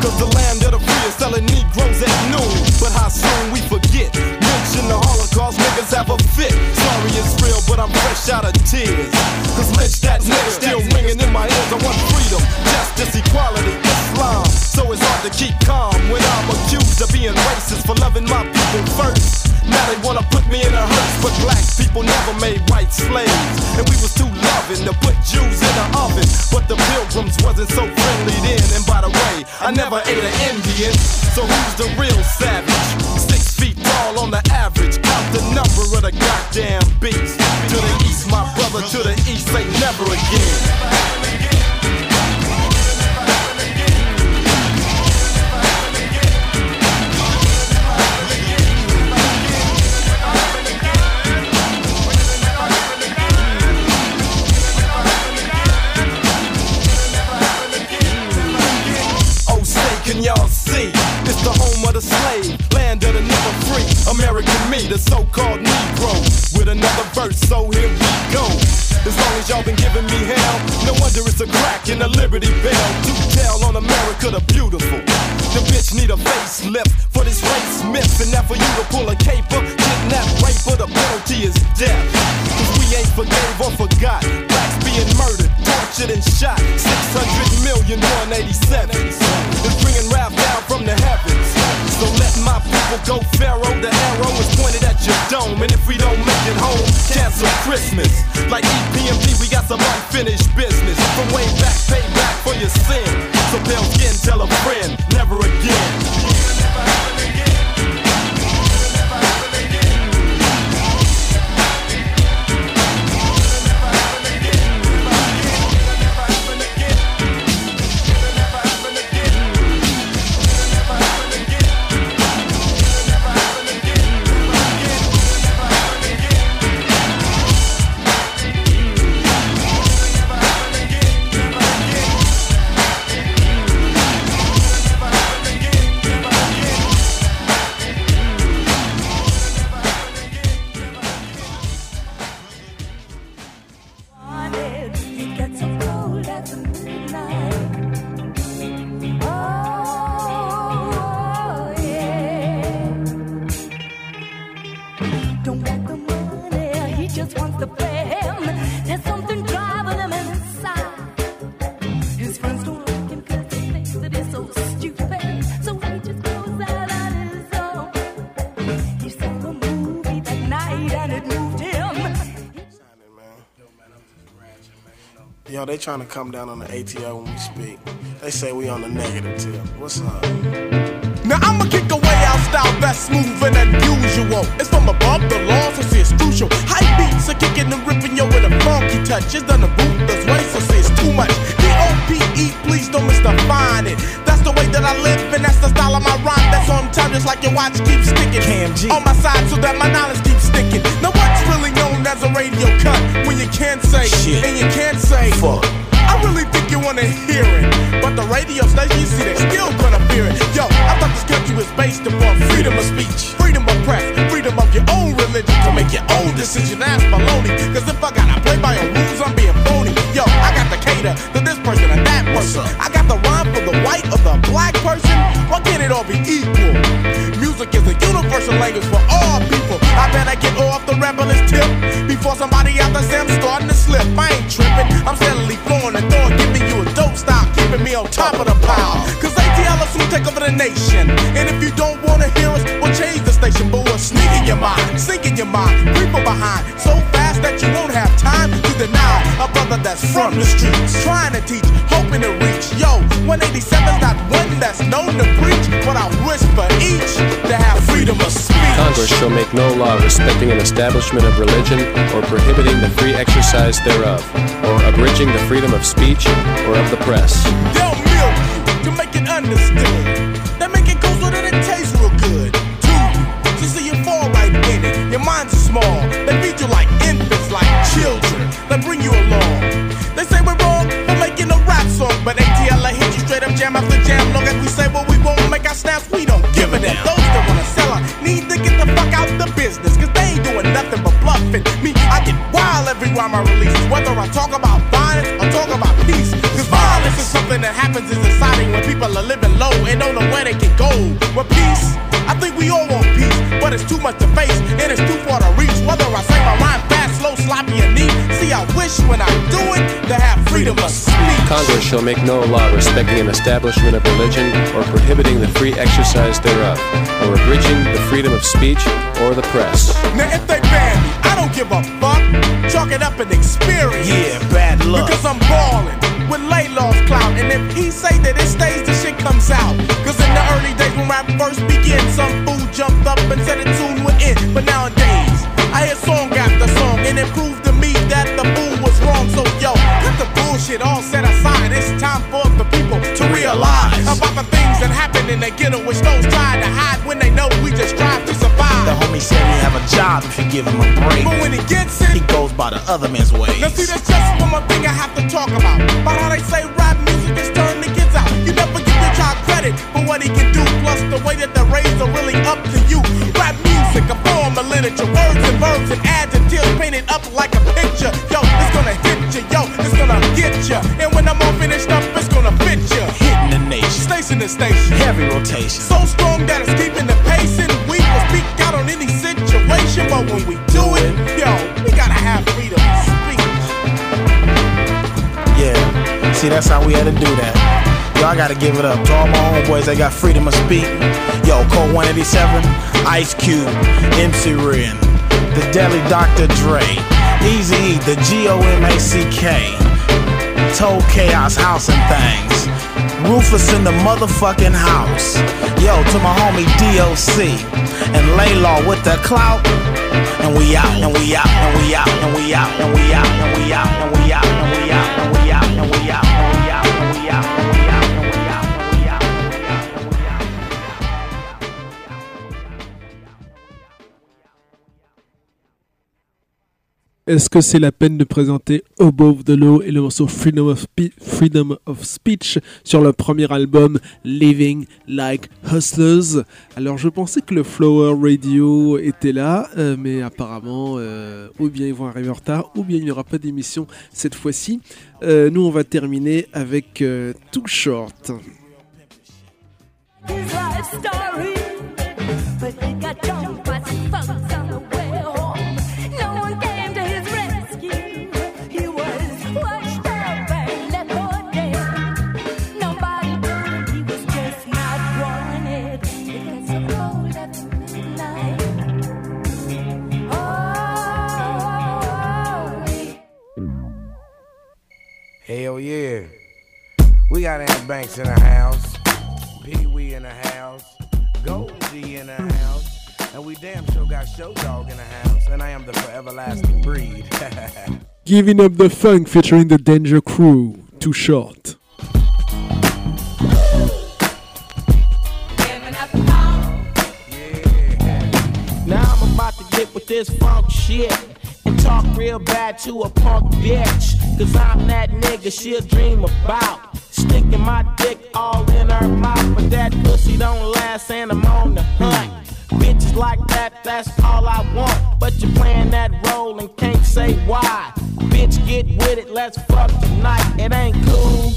Cause the land of the free is selling Negroes at noon. But how soon we forget? Mention the Holocaust, niggas have a fit. Sorry it's real, but I'm fresh out of tears. Cause lynch that nigga still ringing in my ears. I want freedom, justice, equality, Islam. So it's hard to keep calm when I'm accused of being racist for loving my people first. Now they wanna put me in a hearse, but black people never made white slaves. And we was too loving to put Jews in the oven. But the pilgrims wasn't so friendly then. And by the way, I never ate an Indian. So who's the real savage? Feet tall on the average. Count the number of the goddamn beast. To the east, my brother, to the east, say never again. Of the slave, land of the never free. American me, the so-called Negro, with another verse. So here we go. As long as y'all been giving me hell, no wonder it's a crack in the Liberty Bell. Do tell on America the beautiful. The bitch need a facelift for this race myth, and now for you to pull a caper, kidnap, rape, but the penalty is death. Cause we ain't forgave or forgot. Blacks being murdered, tortured, and shot. 600 million 187 is bringing rap down from the heavens. So let my people go pharaoh. The arrow is pointed at your dome, and if we don't make it home, cancel Christmas. Like EPMD, we got some unfinished business. From way back, pay back for your sin. So pale skin, tell a friend, never again. They trying to come down on the ATL when we speak. They say we on the negative tip. What's up? Now I'ma kick away our style that's smooth and unusual. It's from above the law, so see it's crucial. High beats are kicking and ripping yo with a funky touch. It's done the ruthless way, so see it's too much. D-O-P-E, please don't misdefine it. That's the way that I live, and that's the style of my rhyme. That's on time, just like your watch keeps sticking. On my side, so that my knowledge keeps sticking. Now what's really known as a radio cut? When you can't say, Shit. and you can't say, fuck. I really think you wanna hear it. But the radio station, you see, they still gonna fear it. Yo, I thought this country was based upon freedom of speech, freedom of press, freedom of your own religion to make your own decision. That's baloney. Cause if I top of the pile. Cause ATL will take over the nation. And if you don't wanna hear us, we'll change the station. But we'll sneak in your mind, sink in your mind, creep from behind. So fast that you won't have time to deny a brother that's from the streets. Trying to teach, hoping to reach. Yo, 187's not one that's known to preach. But I wish for each to have freedom of speech. Congress shall make no law respecting an establishment of religion or prohibiting the free exercise thereof, or abridging the freedom of speech or of the press. You to make it understood. They make it go so that it tastes real good. Two, so see you fall right in it. Your minds are small. They feed you like infants, like children. They bring you along. They say we're wrong for making a rap song, but ATL I hit you straight up jam after jam. Long as we say what we won't make our snaps, we don't give a damn. Those that wanna sell out need to get the fuck out the business, cause they ain't doing nothing but bluffing. Me, I get wild every rhyme I release, whether I talk about violence something that happens in society when people are living low and don't know where they can go. With peace, I think we all want peace, but it's too much to face and it's too far to reach. Whether I say my rhyme fast, slow, sloppy, or neat, see, I wish when I do it to have freedom of speech. Congress shall make no law respecting an establishment of religion or prohibiting the free exercise thereof, or abridging the freedom of speech or the press. Now if they ban me, I don't give a fuck. Chalk it up an experience. Yeah, bad luck. Because I'm ballin' with Laylaw's clout. And if he say that it stays, the shit comes out. Cause in the early days when rap first began, some fool jumped up and said a tune would end. But nowadays, I hear song after song, and it proved to me that the fool was wrong. So yo, cut the bullshit all set aside. It's time for the people to realize about the things that happen in the ghetto, which those try to hide when they know we just strive survive. Said he have a job if you give him a break. But when he gets it, He goes by the other man's ways. Now see, that's just one more thing I have to talk about. About how they say rap music is turning the kids out. You never give your child credit for what he can do. Plus the way that the raised are really up to you. Rap music, a form of literature, words and verbs and adjectives painted up like a picture. Yo, it's gonna hit you. Yo, it's gonna get you. And when I'm all finished up, it's gonna fit you. Hitting the nation. Station to station. Heavy rotation. So strong that it's keeping the When we do it, yo, we gotta have freedom of speech. Yeah. See, that's how we had to do that. Yo, I gotta give it up to all my homeboys that got freedom of speech. Yo, Code 187, Ice Cube, MC Ren, The Deli Dr. Dre, Easy E, The G O M A C K, Told Chaos House and Things, Rufus in the motherfucking house. Yo, to my homie DOC, and Laylaw with the clout. And we out, and we out, and we out, and we out, and we out, and we out, and we out, and we out, and we out, and we out, and we out, and we out, and we out, Est-ce que c'est la peine de présenter Above the Law et le morceau Freedom of, Speech sur le premier album Living Like Hustlers? Alors je pensais que le Flower Radio était là, euh, mais apparemment euh, ou bien ils vont arriver en retard, ou bien il n'y aura pas d'émission cette fois-ci. Euh, nous on va terminer avec Too Short. Banks in the house. Pee Wee in the house. Goldie in the house. And we damn sure got Show Dog in the house. And I am the forever lasting breed. Giving Up the Funk featuring the Danger Crew. Too short. Now I'm about to get with this funk shit and talk real bad to a punk bitch. Cause I'm that nigga she'll dream about. Sticking my dick all in her mouth, but that pussy don't last and I'm on the hunt. Bitches like that, that's all I want. But you're playing that role and can't say why. Bitch, get with it, let's fuck tonight. It ain't cool.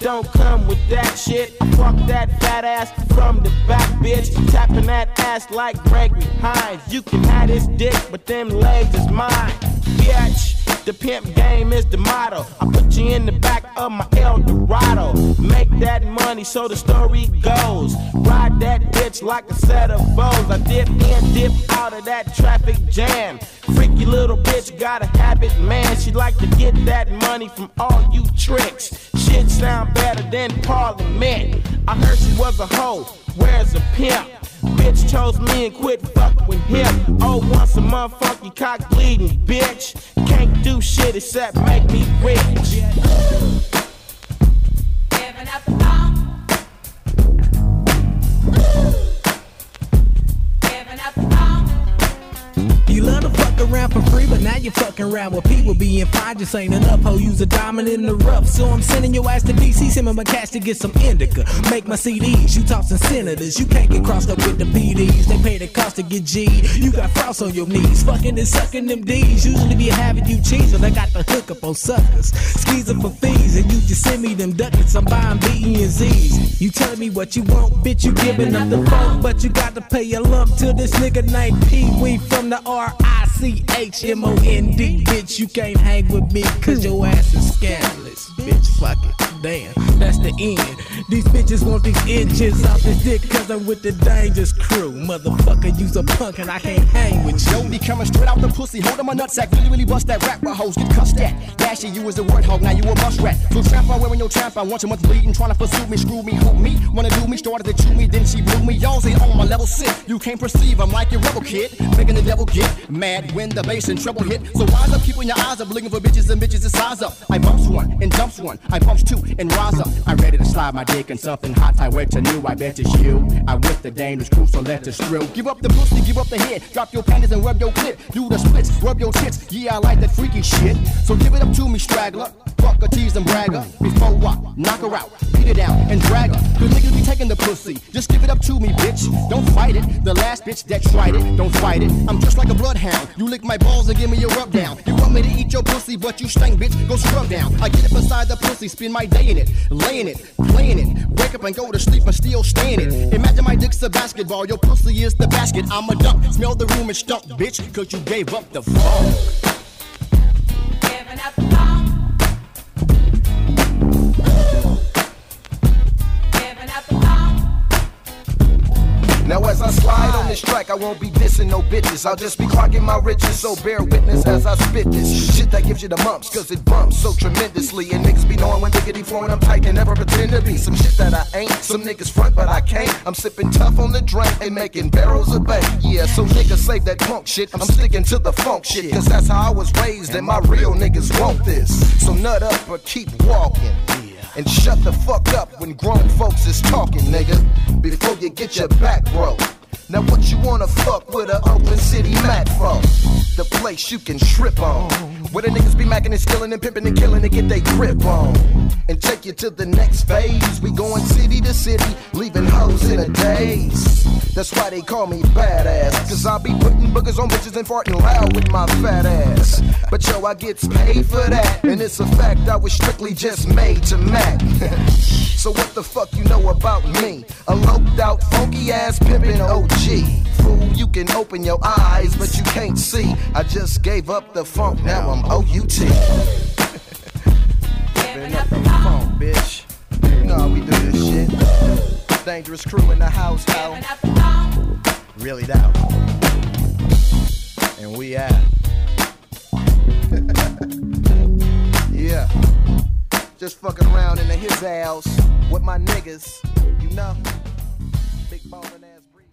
Don't come with that shit. Fuck that fat ass from the back, bitch. Tapping that ass like Gregory Hines. You can have this dick, but them legs is mine. Bitch, the pimp game is the motto. I put you in the back of my Eldorado. Make that money so the story goes. Ride that bitch like a set of bows. I dip in, dip out of that traffic jam. Freaky little bitch got a habit, man. She like to get that money from all you tricks. Shit sound better than Parliament. I heard she was a hoe. Where's a pimp? Bitch chose me and quit fuck with him. Oh, once a motherfucking cock bleeding, bitch. Can't do shit except make me rich. You around for free, but now you fucking around with people being fine. Just ain't enough. Ho, use a diamond in the rough. So I'm sending your ass to DC, sending my cash to get some indica. Make my CDs. You tossing senators. You can't get crossed up with the PDs. They pay the cost to get G. You got frost on your knees. Fucking and sucking them D's. Usually be having you cheese, but I got the hookup on suckers. Skeezing for fees, and you just send me them ducats. I'm buying B and Z's. You telling me what you want, bitch. You giving up the phone, but you got to pay a lump to this nigga named Pee Wee from the R I C H M O N D. Bitch, you can't hang with me cause your ass is scandalous. Bitch, fuck it. Damn, that's the end. These bitches want these inches off this dick cause I'm with the dangerous crew. Motherfucker, you's a punk and I can't hang with you. Yo, be coming straight out the pussy, hold on my nutsack, really, really bust that rap, where hoes get cussed at. Dashing you was a warthog, now you a muskrat. So trap on wearing your trap, I want your month bleeding, trying to pursue me, screw me, hook me, wanna do me, started to chew me, then she blew me. Y'all say on my level sick, you can't perceive, I'm like your rebel kid, making the devil get mad when the bass and treble hit. So wise up, keeping your eyes up, looking for bitches and bitches to size up. I bumps one and dumps one, I bumps two and rise up. I'm ready to slide my dick in something hot, I wait to new, I bet it's you. I with the dangerous crew, so let us thrill. Give up the pussy, give up the head, drop your panties and rub your clit. Do the splits, rub your tits, yeah, I like that freaky shit. So give it up to me, straggler. Fuck a tease and bragger. Before what? Knock her out, beat it out, and drag her. Cause niggas be taking the pussy. Just give it up to me, bitch. Don't fight it. The last bitch that tried it, don't fight it. I'm just like a bloodhound. You lick my balls and give me a rub down. You want me to eat your pussy, but you stank, bitch. Go scrub down. I get it beside the pussy, spend my day in it, laying it, playing it. Wake up and go to sleep and still staying it. Imagine my dick's a basketball, your pussy is the basket. I'm a dunk. Smell the room and stunk, bitch, cause you gave up the phone. This track, I won't be dissing no bitches. I'll just be clocking my riches, so bear witness as I spit this shit that gives you the mumps, cause it bumps so tremendously. And niggas be knowing when diggity flowing, I'm tight and never pretend to be some shit that I ain't. Some niggas front, but I can't. I'm sipping tough on the drink and making barrels of bait. Yeah, so niggas save that punk shit. I'm sticking to the funk shit, cause that's how I was raised, and my real niggas want this. So nut up or keep walking. And shut the fuck up when grown folks is talking, nigga. Before you get your back broke. Now what you wanna fuck with a open city Mac for? The place you can trip on. Where the niggas be macking and skilling and pimping and killing to get they grip on. And take you to the next phase. We going city to city, leaving hoes in a daze. That's why they call me badass. Cause I be putting boogers on bitches and farting loud with my fat ass. But yo, I gets paid for that. And it's a fact I was strictly just made to Mac. so what the fuck you know about me? A loped out, funky ass pimpin' OG. Fool, you can open your eyes, but you can't see. I just gave up the funk, now I'm OUT. Giving up the funk, bitch. You know how we do this shit. Dangerous crew in the house, how? Really doubt. And we out. yeah. Just fucking around in the his house with my niggas, you know. Big ballin' ass breed.